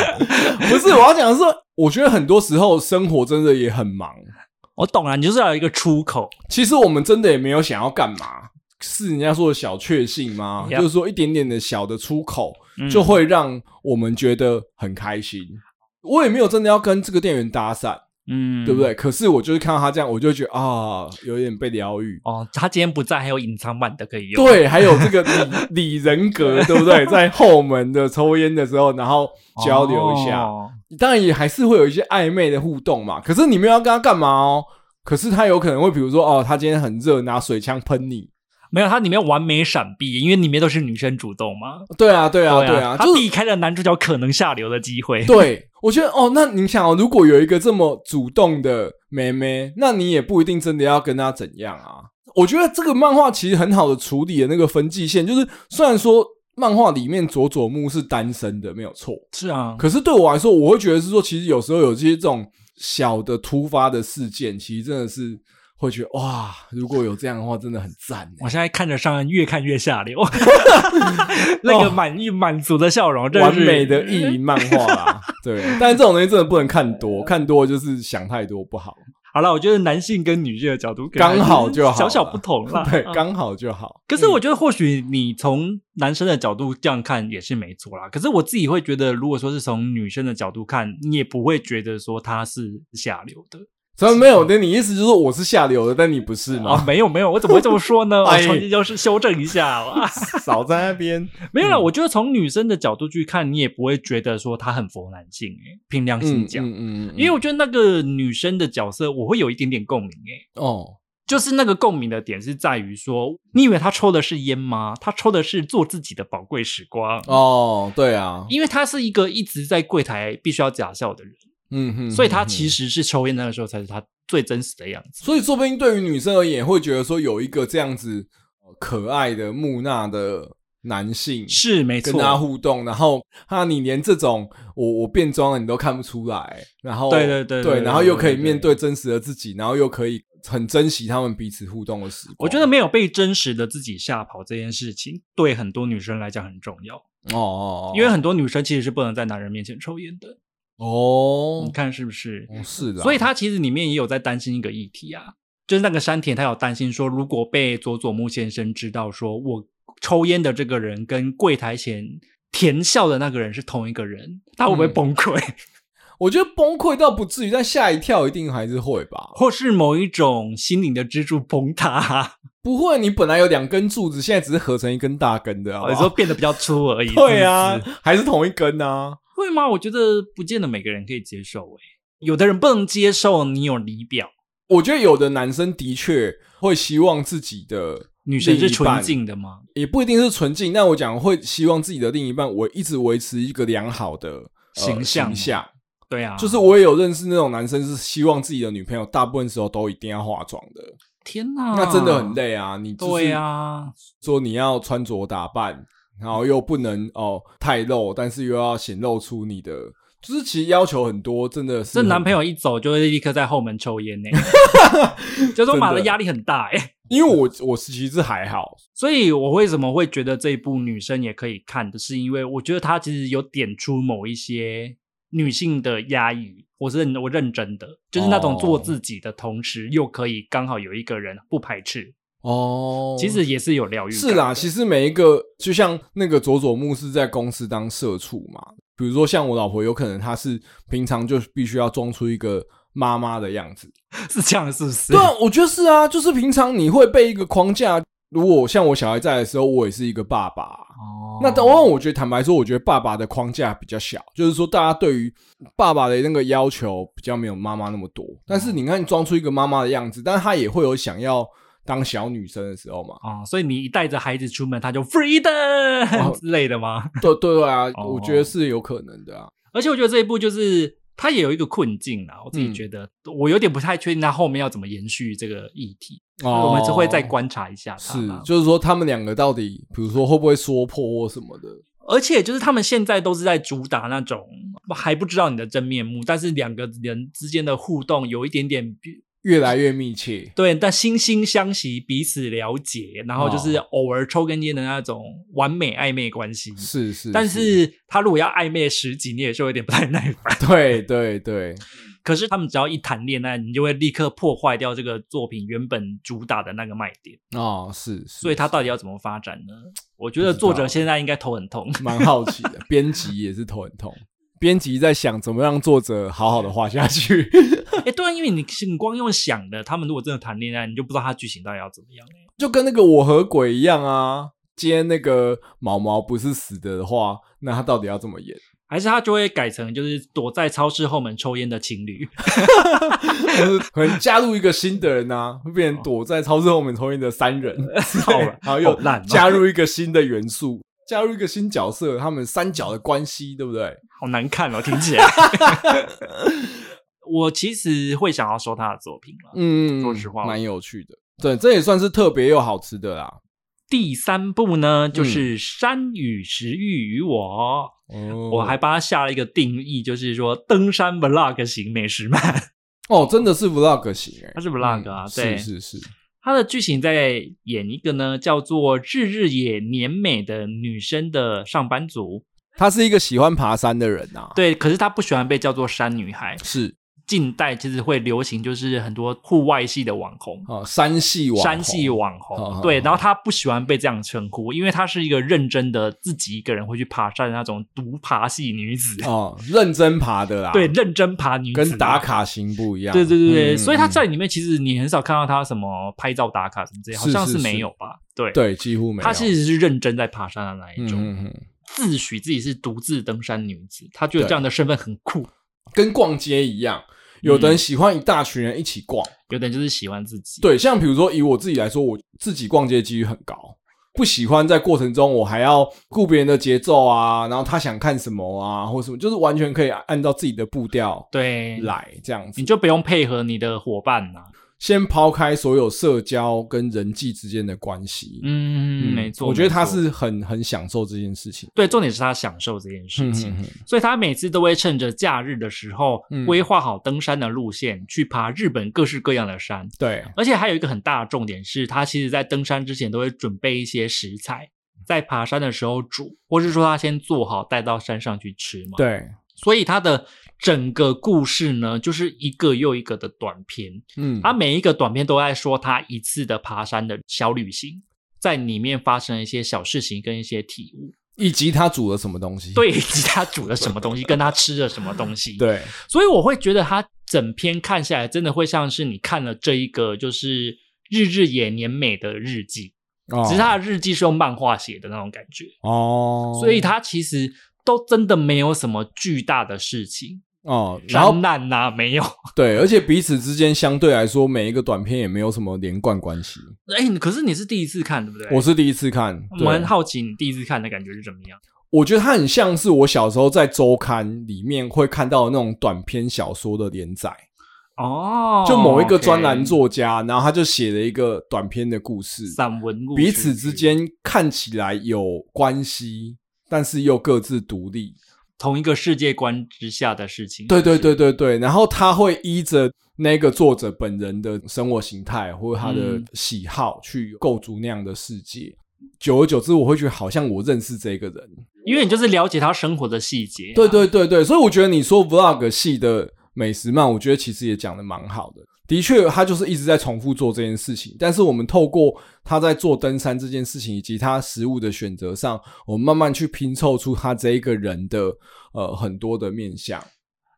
不是，我要讲的是，我觉得很多时候生活真的也很忙。
我懂了，你就是要有一个出口。
其实我们真的也没有想要干嘛，是人家说的小确幸吗.就是说一点点的小的出口，就会让我们觉得很开心。嗯、我也没有真的要跟这个店员搭讪。嗯，对不对？可是我就是看到他这样，我就觉得啊，有点被疗愈。
哦，他今天不在，还有隐藏版的可以用。
对，还有这个李李人格，对不对？在后门的抽烟的时候，然后交流一下，哦、当然也还是会有一些暧昧的互动嘛。可是你们要跟他干嘛哦？可是他有可能会，比如说哦，他今天很热，拿水枪喷你。
没有，它里面完美闪避，因为里面都是女生主动嘛。
对啊，对啊，对啊，
他避开了男主角可能下流的机会。
对，我觉得哦，那你想哦，如果有一个这么主动的妹妹，那你也不一定真的要跟她怎样啊。我觉得这个漫画其实很好的处理了那个分界线，就是虽然说漫画里面佐佐木是单身的，没有错，
是啊，
可是对我来说，我会觉得是说，其实有时候有这些这种小的突发的事件，其实真的是。会觉得哇，如果有这样的话，真的很赞。
我现在看着上岸，越看越下流，那个满意满足的笑容，
完美的意淫漫画啦。对，但是这种东西真的不能看多，看多就是想太多不好。
好了，我觉得男性跟女性的角度
刚好就好，
小小不同了。
对，刚好就好。
可是我觉得，或许你从男生的角度这样看也是没错啦。可是我自己会觉得，如果说是从女生的角度看，你也不会觉得说他是下流的。
怎么没有？那你意思就是说我是下流的，但你不是吗？
啊，没有没有，我怎么会这么说呢？我重新就是修正一下了。
少在那边
没有了。我觉得从女生的角度去看，你也不会觉得说她很佛男性诶，凭良心讲，嗯嗯，因为我觉得那个女生的角色，我会有一点点共鸣诶。哦，就是那个共鸣的点是在于说，你以为她抽的是烟吗？她抽的是做自己的宝贵时光。
哦，对啊，
因为她是一个一直在柜台必须要假笑的人。嗯哼，所以他其实是抽烟那个时候才是他最真实的样子。
所以说不定对于女生而言，会觉得说有一个这样子可爱的木讷的男性
是没错，
跟他互动，然后他你连这种我我变装了你都看不出来，然后
对对对
对，然后又可以面对真实的自己，然后又可以很珍惜他们彼此互动的时光。
我觉得没有被真实的自己吓跑这件事情，对很多女生来讲很重要。
哦哦，
因为很多女生其实是不能在男人面前抽烟的
哦，
你看是不是？
哦、是的，
所以他其实里面也有在担心一个议题啊，就是那个山田他有担心说，如果被佐佐木先生知道说我。抽烟的这个人跟柜台前甜笑的那个人是同一个人，他会不会崩溃？嗯、
我觉得崩溃倒不至于，但吓一跳一定还是会吧。
或是某一种心灵的支柱崩塌？
不会，你本来有两根柱子，现在只是合成一根大根的，
有时候变得比较粗而已。
对啊，还是同一根啊？
会吗？我觉得不见得每个人可以接受诶。有的人不能接受你有仪表。
我觉得有的男生的确会希望自己的。
女生是纯净的吗？
也不一定是纯净。但我讲会希望自己的另一半，我一直维持一个良好的、呃、
形象。形象对啊，
就是我也有认识那种男生，是希望自己的女朋友大部分时候都一定要化妆的。
天哪，
那真的很累啊！你
对啊，
说你要穿着打扮，然后又不能哦太露，但是又要显露出你的。就是其实要求很多，真的是。
这男朋友一走就会立刻在后门抽烟呢，就说马的压力很大哎。
因为我我其实还好，
所以我为什么会觉得这一部女生也可以看的是，因为我觉得她其实有点出某一些女性的压抑。我是认我认真的，就是那种做自己的同时，又可以刚好有一个人不排斥
哦。
其实也是有疗愈。
是啦，其实每一个就像那个佐佐木是在公司当社畜嘛。比如说，像我老婆，有可能她是平常就必须要装出一个妈妈的样子，
是这样，是不是？
对啊，我觉得是啊，就是平常你会被一个框架。如果像我小孩在的时候，我也是一个爸爸哦。那当然，我觉得坦白说，我觉得爸爸的框架比较小，就是说大家对于爸爸的那个要求比较没有妈妈那么多。但是你看，你装出一个妈妈的样子，但是他也会有想要。当小女生的时候嘛，
啊、哦，所以你一带着孩子出门，他就 freedom 之类的吗？
对对对啊，哦、我觉得是有可能的啊。
而且我觉得这一部就是他也有一个困境啊，我自己觉得、嗯、我有点不太确定他后面要怎么延续这个议题。哦，我们只会再观察一下。
是，就是说他们两个到底，比如说会不会说破或什么的？
而且就是他们现在都是在主打那种还不知道你的真面目，但是两个人之间的互动有一点点。
越来越密切，
对，但惺惺相惜，彼此了解，然后就是偶尔抽根烟的那种完美暧昧关系，
是是。
但是他如果要暧昧十几，你也是有点不太耐烦。
对对对。
可是他们只要一谈恋爱，你就会立刻破坏掉这个作品原本主打的那个卖点。
哦，是。是
所以他到底要怎么发展呢？我觉得作者现在应该头很痛，
蛮好奇的。编辑也是头很痛。编辑在想怎么让作者好好的画下去。
哎、欸，对啊，因为你你光用想的，他们如果真的谈恋爱，你就不知道他剧情到底要怎么样。
就跟那个我和鬼一样啊，今天那个毛毛不是死的的话，那他到底要怎么演？
还是他就会改成就是躲在超市后门抽烟的情侣，
可能加入一个新的人啊，会变成躲在超市后门抽烟的三人，
好了，
然后又加入一个新的元素。加入一个新角色，他们三角的关系，对不对？
好难看哦，听起来。我其实会想要收他的作品了，嗯，说实话，
蛮有趣的。对，这也算是特别又好吃的啦。
第三部呢，就是《山与食欲与我》，嗯，我还帮他下了一个定义，就是说登山 vlog 型美食漫。
哦，真的是 vlog 型诶，
他是 vlog 啊，嗯，对，
是是是。
他的剧情在演一个呢，叫做日日野年美的女生的上班族。
她是一个喜欢爬山的人啊。
对，可是她不喜欢被叫做山女孩。
是。
近代其实会流行，就是很多户外系的网红。
哦，山系网
山系网红，哦、对，然后他不喜欢被这样称呼，因为他是一个认真的自己一个人会去爬山的那种独爬系女子。
哦，认真爬的啦，
对，认真爬女子
跟打卡型不一样，
对对对对，嗯、所以他在里面其实你很少看到他什么拍照打卡什么这些，好像是没有吧？对。
对，几乎没有，
他其实是认真在爬山的那一种，
嗯、
自诩自己是独自登山女子，他觉得这样的身份很酷，
跟逛街一样。有的人喜欢一大群人一起逛，嗯、
有的人就是喜欢自己。
对，像比如说以我自己来说，我自己逛街的几率很高，不喜欢在过程中我还要顾别人的节奏啊，然后他想看什么啊，或什么，就是完全可以按照自己的步调对。来这样子，
你就不用配合你的伙伴呐、啊。
先抛开所有社交跟人际之间的关系，
嗯，没错，
我觉得他是很很享受这件事情。
对，重点是他享受这件事情，
嗯、哼哼
所以他每次都会趁着假日的时候规划好登山的路线，嗯、去爬日本各式各样的山。
对，
而且还有一个很大的重点是，他其实在登山之前都会准备一些食材，在爬山的时候煮，或是说他先做好带到山上去吃嘛。
对，
所以他的。整个故事呢，就是一个又一个的短片。嗯，他每一个短片都在说他一次的爬山的小旅行，在里面发生一些小事情跟一些体悟，
以及他煮了什么东西。
对，以及他煮了什么东西，跟他吃了什么东西。
对，
所以我会觉得他整篇看下来，真的会像是你看了这一个就是日日也年美的日记，哦，只是他的日记是用漫画写的那种感觉。哦，所以他其实都真的没有什么巨大的事情。
哦，然后
难呐，没有
对，而且彼此之间相对来说，每一个短片也没有什么连贯关系。
哎，可是你是第一次看，对不对？
我是第一次看，
我很好奇你第一次看的感觉是怎么样？
我觉得它很像是我小时候在周刊里面会看到的那种短篇小说的连载
哦，
就某一个专栏作家，然后他就写了一个短篇的故事，
散文故
事，彼此之间看起来有关系，但是又各自独立。
同一个世界观之下的事情，
对对对对对，然后他会依着那个作者本人的生活形态或者他的喜好去构筑那样的世界。嗯、久而久之，我会觉得好像我认识这个人，
因为你就是了解他生活的细节、啊。
对对对对，所以我觉得你说 vlog 系的美食漫，我觉得其实也讲的蛮好的。的确，他就是一直在重复做这件事情。但是我们透过他在做登山这件事情，以及他食物的选择上，我们慢慢去拼凑出他这一个人的呃很多的面相。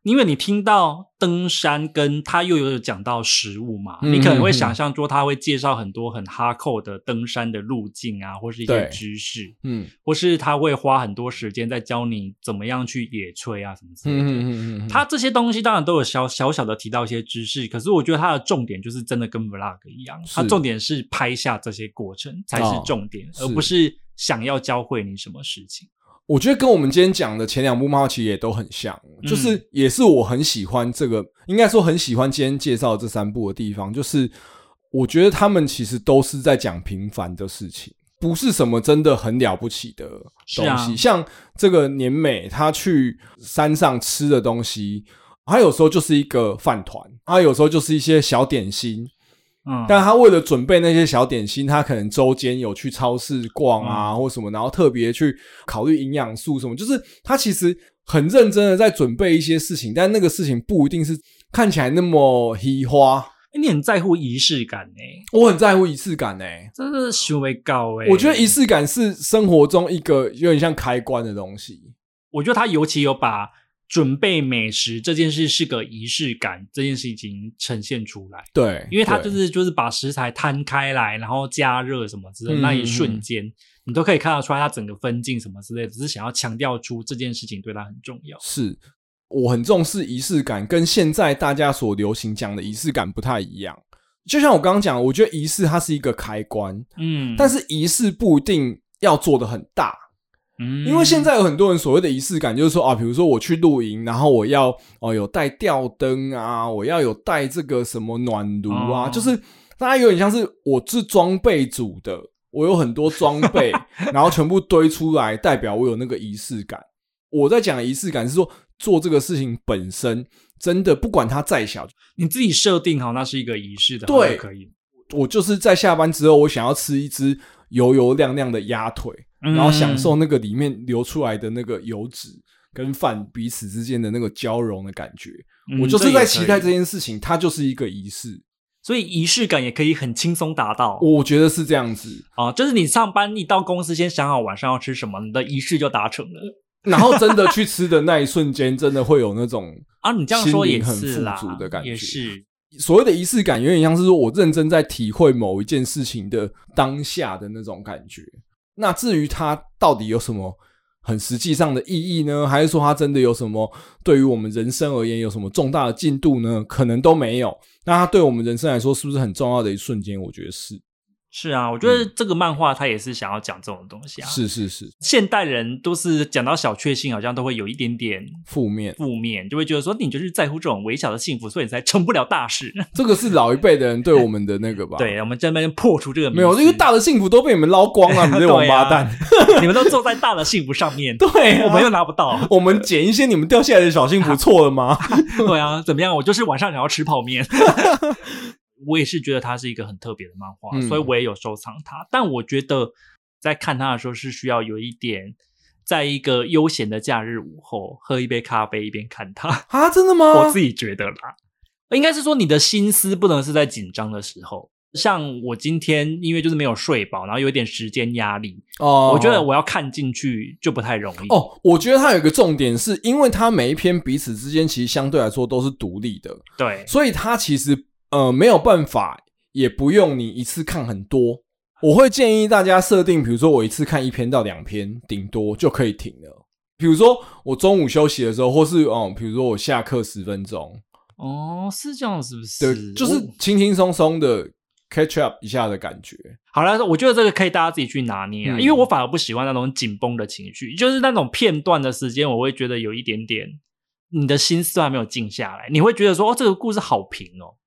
因为你听到登山，跟他又有讲到食物嘛，嗯、你可能会想象说他会介绍很多很哈扣的登山的路径啊，或是一些知识，嗯，或是他会花很多时间在教你怎么样去野炊啊什么之类的。嗯嗯嗯嗯，他这些东西当然都有小小小的提到一些知识，可是我觉得他的重点就是真的跟 vlog 一样，他重点是拍下这些过程才是重点，哦、而不是想要教会你什么事情。
我觉得跟我们今天讲的前两部漫画其实也都很像，就是也是我很喜欢这个，应该说很喜欢今天介绍这三部的地方，就是我觉得他们其实都是在讲平凡的事情，不是什么真的很了不起的东西。像这个年美，他去山上吃的东西，他有时候就是一个饭团，他有时候就是一些小点心。嗯，但他为了准备那些小点心，他可能周间有去超市逛啊，或什么，然后特别去考虑营养素什么，就是他其实很认真的在准备一些事情，但那个事情不一定是看起来那么稀花。
欸，你很在乎仪式感呢？
我很在乎仪式感呢，
真的是修为高哎。
我觉得仪式感是生活中一个有点像开关的东西。
我觉得他尤其有把。准备美食这件事是个仪式感，这件事已经呈现出来。
对，
因为他就是就是把食材摊开来，然后加热什么之类那一瞬间你都可以看得出来，他整个分镜什么之类的，只是想要强调出这件事情对他很重要。
是，我很重视仪式感，跟现在大家所流行讲的仪式感不太一样。就像我刚刚讲，我觉得仪式它是一个开关，嗯，但是仪式不一定要做的很大。因为现在有很多人所谓的仪式感，就是说啊，比如说我去露营，然后我要哦有带吊灯啊，我要有带这个什么暖炉啊，哦、就是大家有点像是我是装备组的，我有很多装备，然后全部堆出来，代表我有那个仪式感。我在讲的仪式感是说，做这个事情本身真的不管它再小，
你自己设定好那是一个仪式的，对，可以。
我就是在下班之后，我想要吃一只油油亮亮的鸭腿。然后享受那个里面流出来的那个油脂跟饭彼此之间的那个交融的感觉，嗯、我就是在期待这件事情，它就是一个仪式，
所以仪式感也可以很轻松达到。
我觉得是这样子
啊，就是你上班一到公司，先想好晚上要吃什么，你的仪式就达成了。
然后真的去吃的那一瞬间，真的会有那种
啊，你这样说也是很富
足的感觉。
也是
所谓的仪式感，有点像是说我认真在体会某一件事情的当下的那种感觉。那至于它到底有什么很实际上的意义呢？还是说它真的有什么对于我们人生而言有什么重大的进度呢？可能都没有。那它对我们人生来说是不是很重要的一瞬间？我觉得是。
是啊，我觉得这个漫画它也是想要讲这种东西啊。
是是是，
现代人都是讲到小确幸，好像都会有一点点
负面，
负面就会觉得说你就是在乎这种微小的幸福，所以你才成不了大事。
这个是老一辈的人对我们的那个吧？
对，我们这边破除这个
没有，因为大的幸福都被你们捞光了，你们这王八 蛋，
啊、你们都坐在大的幸福上面，
对、啊，
我们又拿不到。
我们捡一些你们掉下来的小幸福，错了吗？
对啊，怎么样？我就是晚上想要吃泡面。我也是觉得它是一个很特别的漫画，嗯、所以我也有收藏它。但我觉得在看它的时候是需要有一点，在一个悠闲的假日午后，喝一杯咖啡一边看它
啊？真的吗？
我自己觉得啦，应该是说你的心思不能是在紧张的时候。像我今天因为就是没有睡饱，然后有一点时间压力哦，我觉得我要看进去就不太容易
哦。我觉得它有一个重点是，因为它每一篇彼此之间其实相对来说都是独立的，
对，
所以它其实。呃，没有办法，也不用你一次看很多。我会建议大家设定，比如说我一次看一篇到两篇，顶多就可以停了。比如说我中午休息的时候，或是哦，比如说我下课十分钟。
哦，是这样，是不是？
对，就是轻轻松松的 catch up 一下的感觉。
好了，我觉得这个可以大家自己去拿捏啊，嗯、因为我反而不喜欢那种紧绷的情绪，就是那种片段的时间，我会觉得有一点点，你的心思还没有静下来，你会觉得说，哦，这个故事好平哦。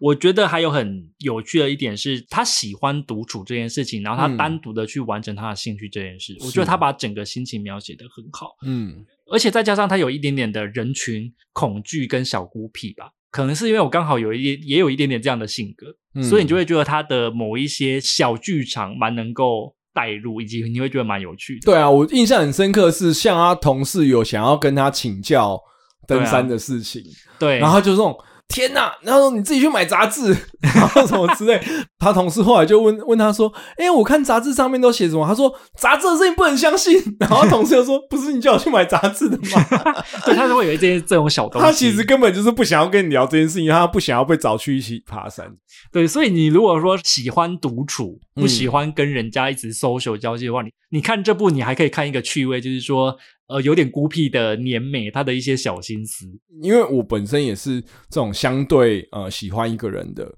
我觉得还有很有趣的一点是，他喜欢独处这件事情，然后他单独的去完成他的兴趣这件事。嗯、我觉得他把整个心情描写的很好，嗯，而且再加上他有一点点的人群恐惧跟小孤僻吧，可能是因为我刚好有一点也有一点点这样的性格，嗯、所以你就会觉得他的某一些小剧场蛮能够带入，以及你会觉得蛮有趣的。
对啊，我印象很深刻是，像他同事有想要跟他请教登山的事情，
对，啊、对，
然后就这种。天呐！然后你自己去买杂志，然后什么之类。他同事后来就问问他说：“哎、欸，我看杂志上面都写什么？”他说：“杂志的事情不能相信。”然后同事又说：“不是你叫我去买杂志的吗？”
对，他就会有一些这种小东西。
他其实根本就是不想要跟你聊这件事情，他不想要被找去一起爬山。
对，所以你如果说喜欢独处，不喜欢跟人家一直 social 交际的话，你你看这部，你还可以看一个趣味，就是说。呃，有点孤僻的年美，他的一些小心思。
因为我本身也是这种相对呃喜欢一个人的，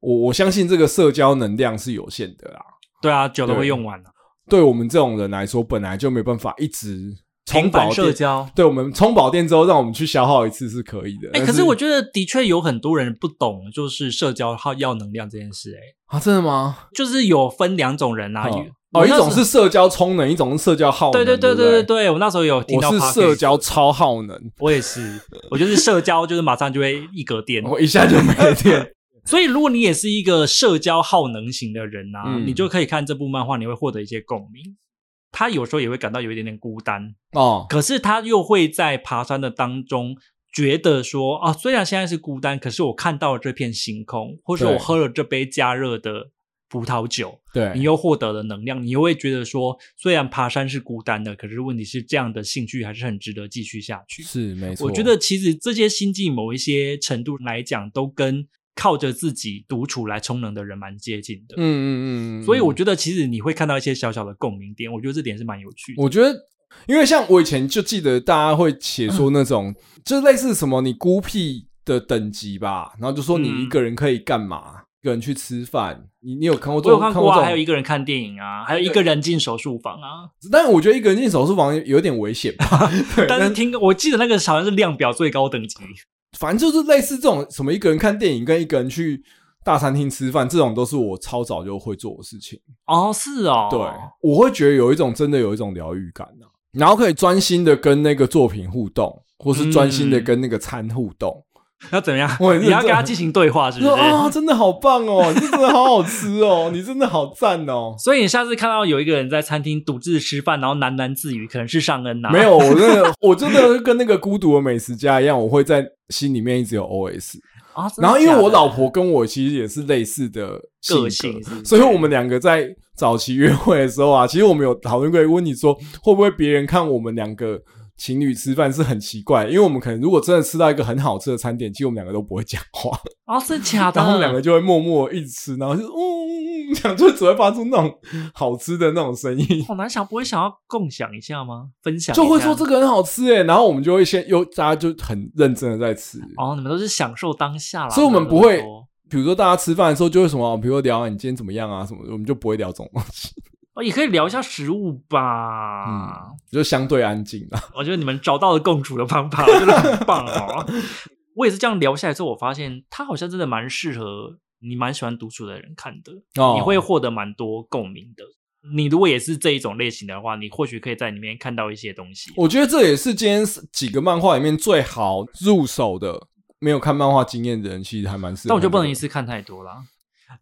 我我相信这个社交能量是有限的啦。
对啊，久了会用完了。
对我们这种人来说，本来就没办法一直充饱
社交。
对我们充饱电之后，让我们去消耗一次是可以的。
哎、欸，可是我觉得的确有很多人不懂，就是社交耗要能量这件事、欸。哎，
啊，真的吗？
就是有分两种人啊。
哦，一种是社交充能，一种是社交耗能。
对对对对对对，我那时候有听到。
我是社交超耗能，
我也是，我就是社交，就是马上就会一格电，
我一下就没电。
所以，如果你也是一个社交耗能型的人啊，嗯、你就可以看这部漫画，你会获得一些共鸣。他有时候也会感到有一点点孤单哦，可是他又会在爬山的当中觉得说啊，虽然现在是孤单，可是我看到了这片星空，或者我喝了这杯加热的。葡萄酒，
对，
你又获得了能量，你又会觉得说，虽然爬山是孤单的，可是问题是这样的兴趣还是很值得继续下去。
是没错，
我觉得其实这些心境某一些程度来讲，都跟靠着自己独处来充能的人蛮接近的。嗯嗯嗯，所以我觉得其实你会看到一些小小的共鸣点，我觉得这点是蛮有趣的。
我觉得，因为像我以前就记得大家会写说那种，嗯、就类似什么你孤僻的等级吧，然后就说你一个人可以干嘛。嗯一个人去吃饭，你你有看过这种？
我有看过啊，还有一个人看电影啊，还有一个人进手术房啊。
但我觉得一个人进手术房有点危险吧。
但是听，我记得那个好像是量表最高等级。
反正就是类似这种什么一个人看电影跟一个人去大餐厅吃饭，这种都是我超早就会做的事情。
哦，是哦。
对，我会觉得有一种真的有一种疗愈感啊，然后可以专心的跟那个作品互动，或是专心的跟那个餐互动。嗯
要怎么样？你要跟他进行对话，是不是？
啊，真的好棒哦！你真的好好吃哦！你真的好赞哦！
所以你下次看到有一个人在餐厅独自吃饭，然后喃喃自语，可能是尚恩呐。
没有，我真的，我真的跟那个孤独的美食家一样，我会在心里面一直有 OS 啊。然后，因为我老婆跟我其实也是类似的
个性，
所以我们两个在早期约会的时候啊，其实我们有讨论过，问你说会不会别人看我们两个。情侣吃饭是很奇怪，因为我们可能如果真的吃到一个很好吃的餐点，其实我们两个都不会讲话。
哦，是假的。
然后两个就会默默一直吃，然后就嗯讲就只会发出那种好吃的那种声音。
好难想，不会想要共享一下吗？分享
就会说这个很好吃哎，然后我们就会先又大家就很认真的在吃。
哦，你们都是享受当下啦。
所以我们不会比如说大家吃饭的时候就会什么，比如说聊你今天怎么样啊什么的，我们就不会聊这种东西。
哦，也可以聊一下食物吧，
嗯，就相对安静啊。
我觉得你们找到了共处的方法，真的很棒哦。我也是这样聊下来之后，我发现他好像真的蛮适合你蛮喜欢独处的人看的，哦，你会获得蛮多共鸣的。你如果也是这一种类型的话，你或许可以在里面看到一些东西。
我觉得这也是今天几个漫画里面最好入手的。没有看漫画经验的人，其实还蛮适合。
但我就不能一次看太多啦。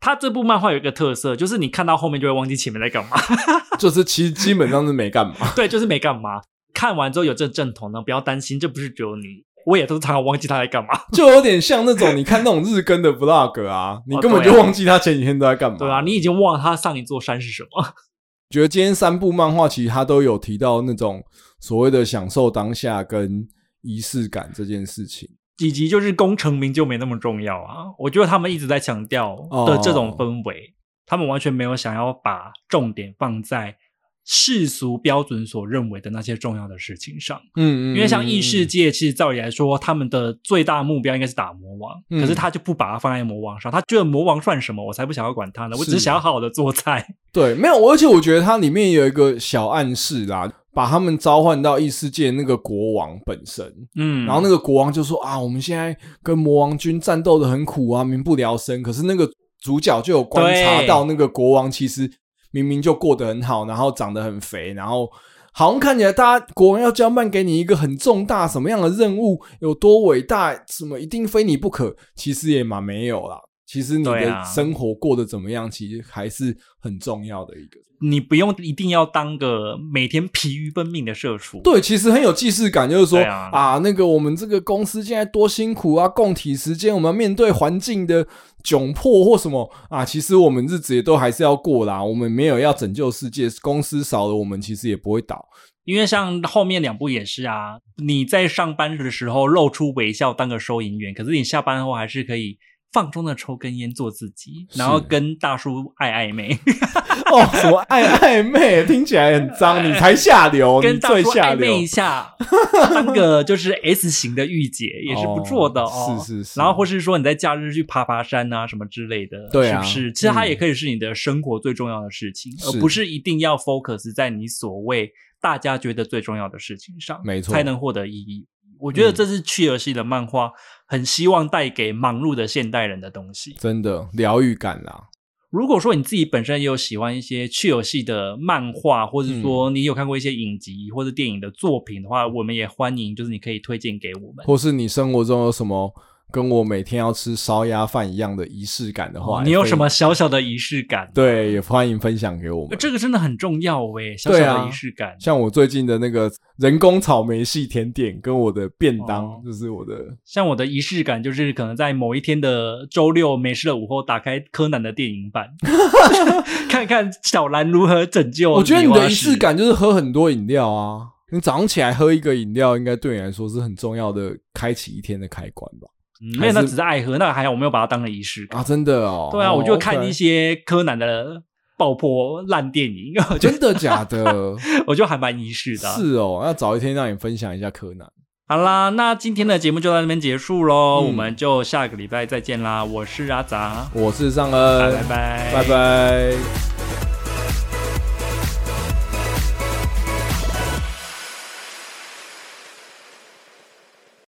他这部漫画有一个特色，就是你看到后面就会忘记前面在干嘛。
就是其实基本上是没干嘛。
对，就是没干嘛。看完之后有这正统呢，不要担心，这不是只有你，我也都常常忘记他在干嘛。
就有点像那种你看那种日更的 vlog 啊，你根本就忘记他前几天都在干嘛。
对啊，你已经忘了他上一座山是什么。
觉得今天三部漫画其实他都有提到那种所谓的享受当下跟仪式感这件事情。
以及就是功成名就没那么重要啊，我觉得他们一直在强调的这种氛围，oh. 他们完全没有想要把重点放在世俗标准所认为的那些重要的事情上。嗯嗯，因为像异世界，其实照理来说，他们的最大目标应该是打魔王，嗯，可是他就不把它放在魔王上，他觉得魔王算什么？我才不想要管他呢，我只是想要好好的做菜。
对，没有，而且我觉得它里面有一个小暗示啦。把他们召唤到异世界那个国王本身，嗯，然后那个国王就说啊，我们现在跟魔王军战斗的很苦啊，民不聊生。可是那个主角就有观察到，那个国王其实明明就过得很好，然后长得很肥，然后好像看起来大家国王要交办给你一个很重大什么样的任务，有多伟大，什么一定非你不可，其实也蛮没有啦。其实你的生活过得怎么样，其实还是很重要的一个。
你不用一定要当个每天疲于奔命的社畜。
对，其实很有既视感，就是说啊，啊，那个我们这个公司现在多辛苦啊，供体时间，我们要面对环境的窘迫或什么啊，其实我们日子也都还是要过啦。我们没有要拯救世界，公司少了我们其实也不会倒。
因为像后面两部也是啊，你在上班的时候露出微笑当个收银员，可是你下班后还是可以。放松的抽根烟做自己，然后跟大叔爱暧昧。
哦，什么爱暧昧？听起来很脏，你才下流，跟大叔暧昧
一下，当个就是 S 型的御姐也是不错的哦。
哦是是是。
然后或是说你在假日去爬爬山啊什么之类的，对啊，是不是？其实它也可以是你的生活最重要的事情，嗯、而不是一定要 focus 在你所谓大家觉得最重要的事情上，没错，才能获得意义。我觉得这是趣游戏的漫画，很希望带给忙碌的现代人的东西，
真的疗愈感啦。
如果说你自己本身也有喜欢一些趣游戏的漫画，或者说你有看过一些影集或者电影的作品的话，我们也欢迎，就是你可以推荐给我们，
或是你生活中有什么。跟我每天要吃烧鸭饭一样的仪式感的话，
你有什么小小的仪式感？
对，也欢迎分享给我们。
这个真的很重要诶，小小的仪式感。
像我最近的那个人工草莓系甜点，跟我的便当，就是我的。
像我的仪式感，就是可能在某一天的周六没事的午后，打开柯南的电影版，看看小兰如何拯救。
我觉得你的仪式感就是喝很多饮料啊，你早上起来喝一个饮料，应该对你来说是很重要的，开启一天的开关吧。
没有，那只是爱喝，那个还好，我没有把它当成仪式感
啊！真的哦，
对啊，我就看一些柯南的爆破烂电影，
哦、真的假的？
我就还蛮仪式的。
是哦，那早一天让你分享一下柯南。
好啦，那今天的节目就到这边结束喽，嗯、我们就下个礼拜再见啦！我是阿杂，
我是尚恩，
拜拜，
拜拜。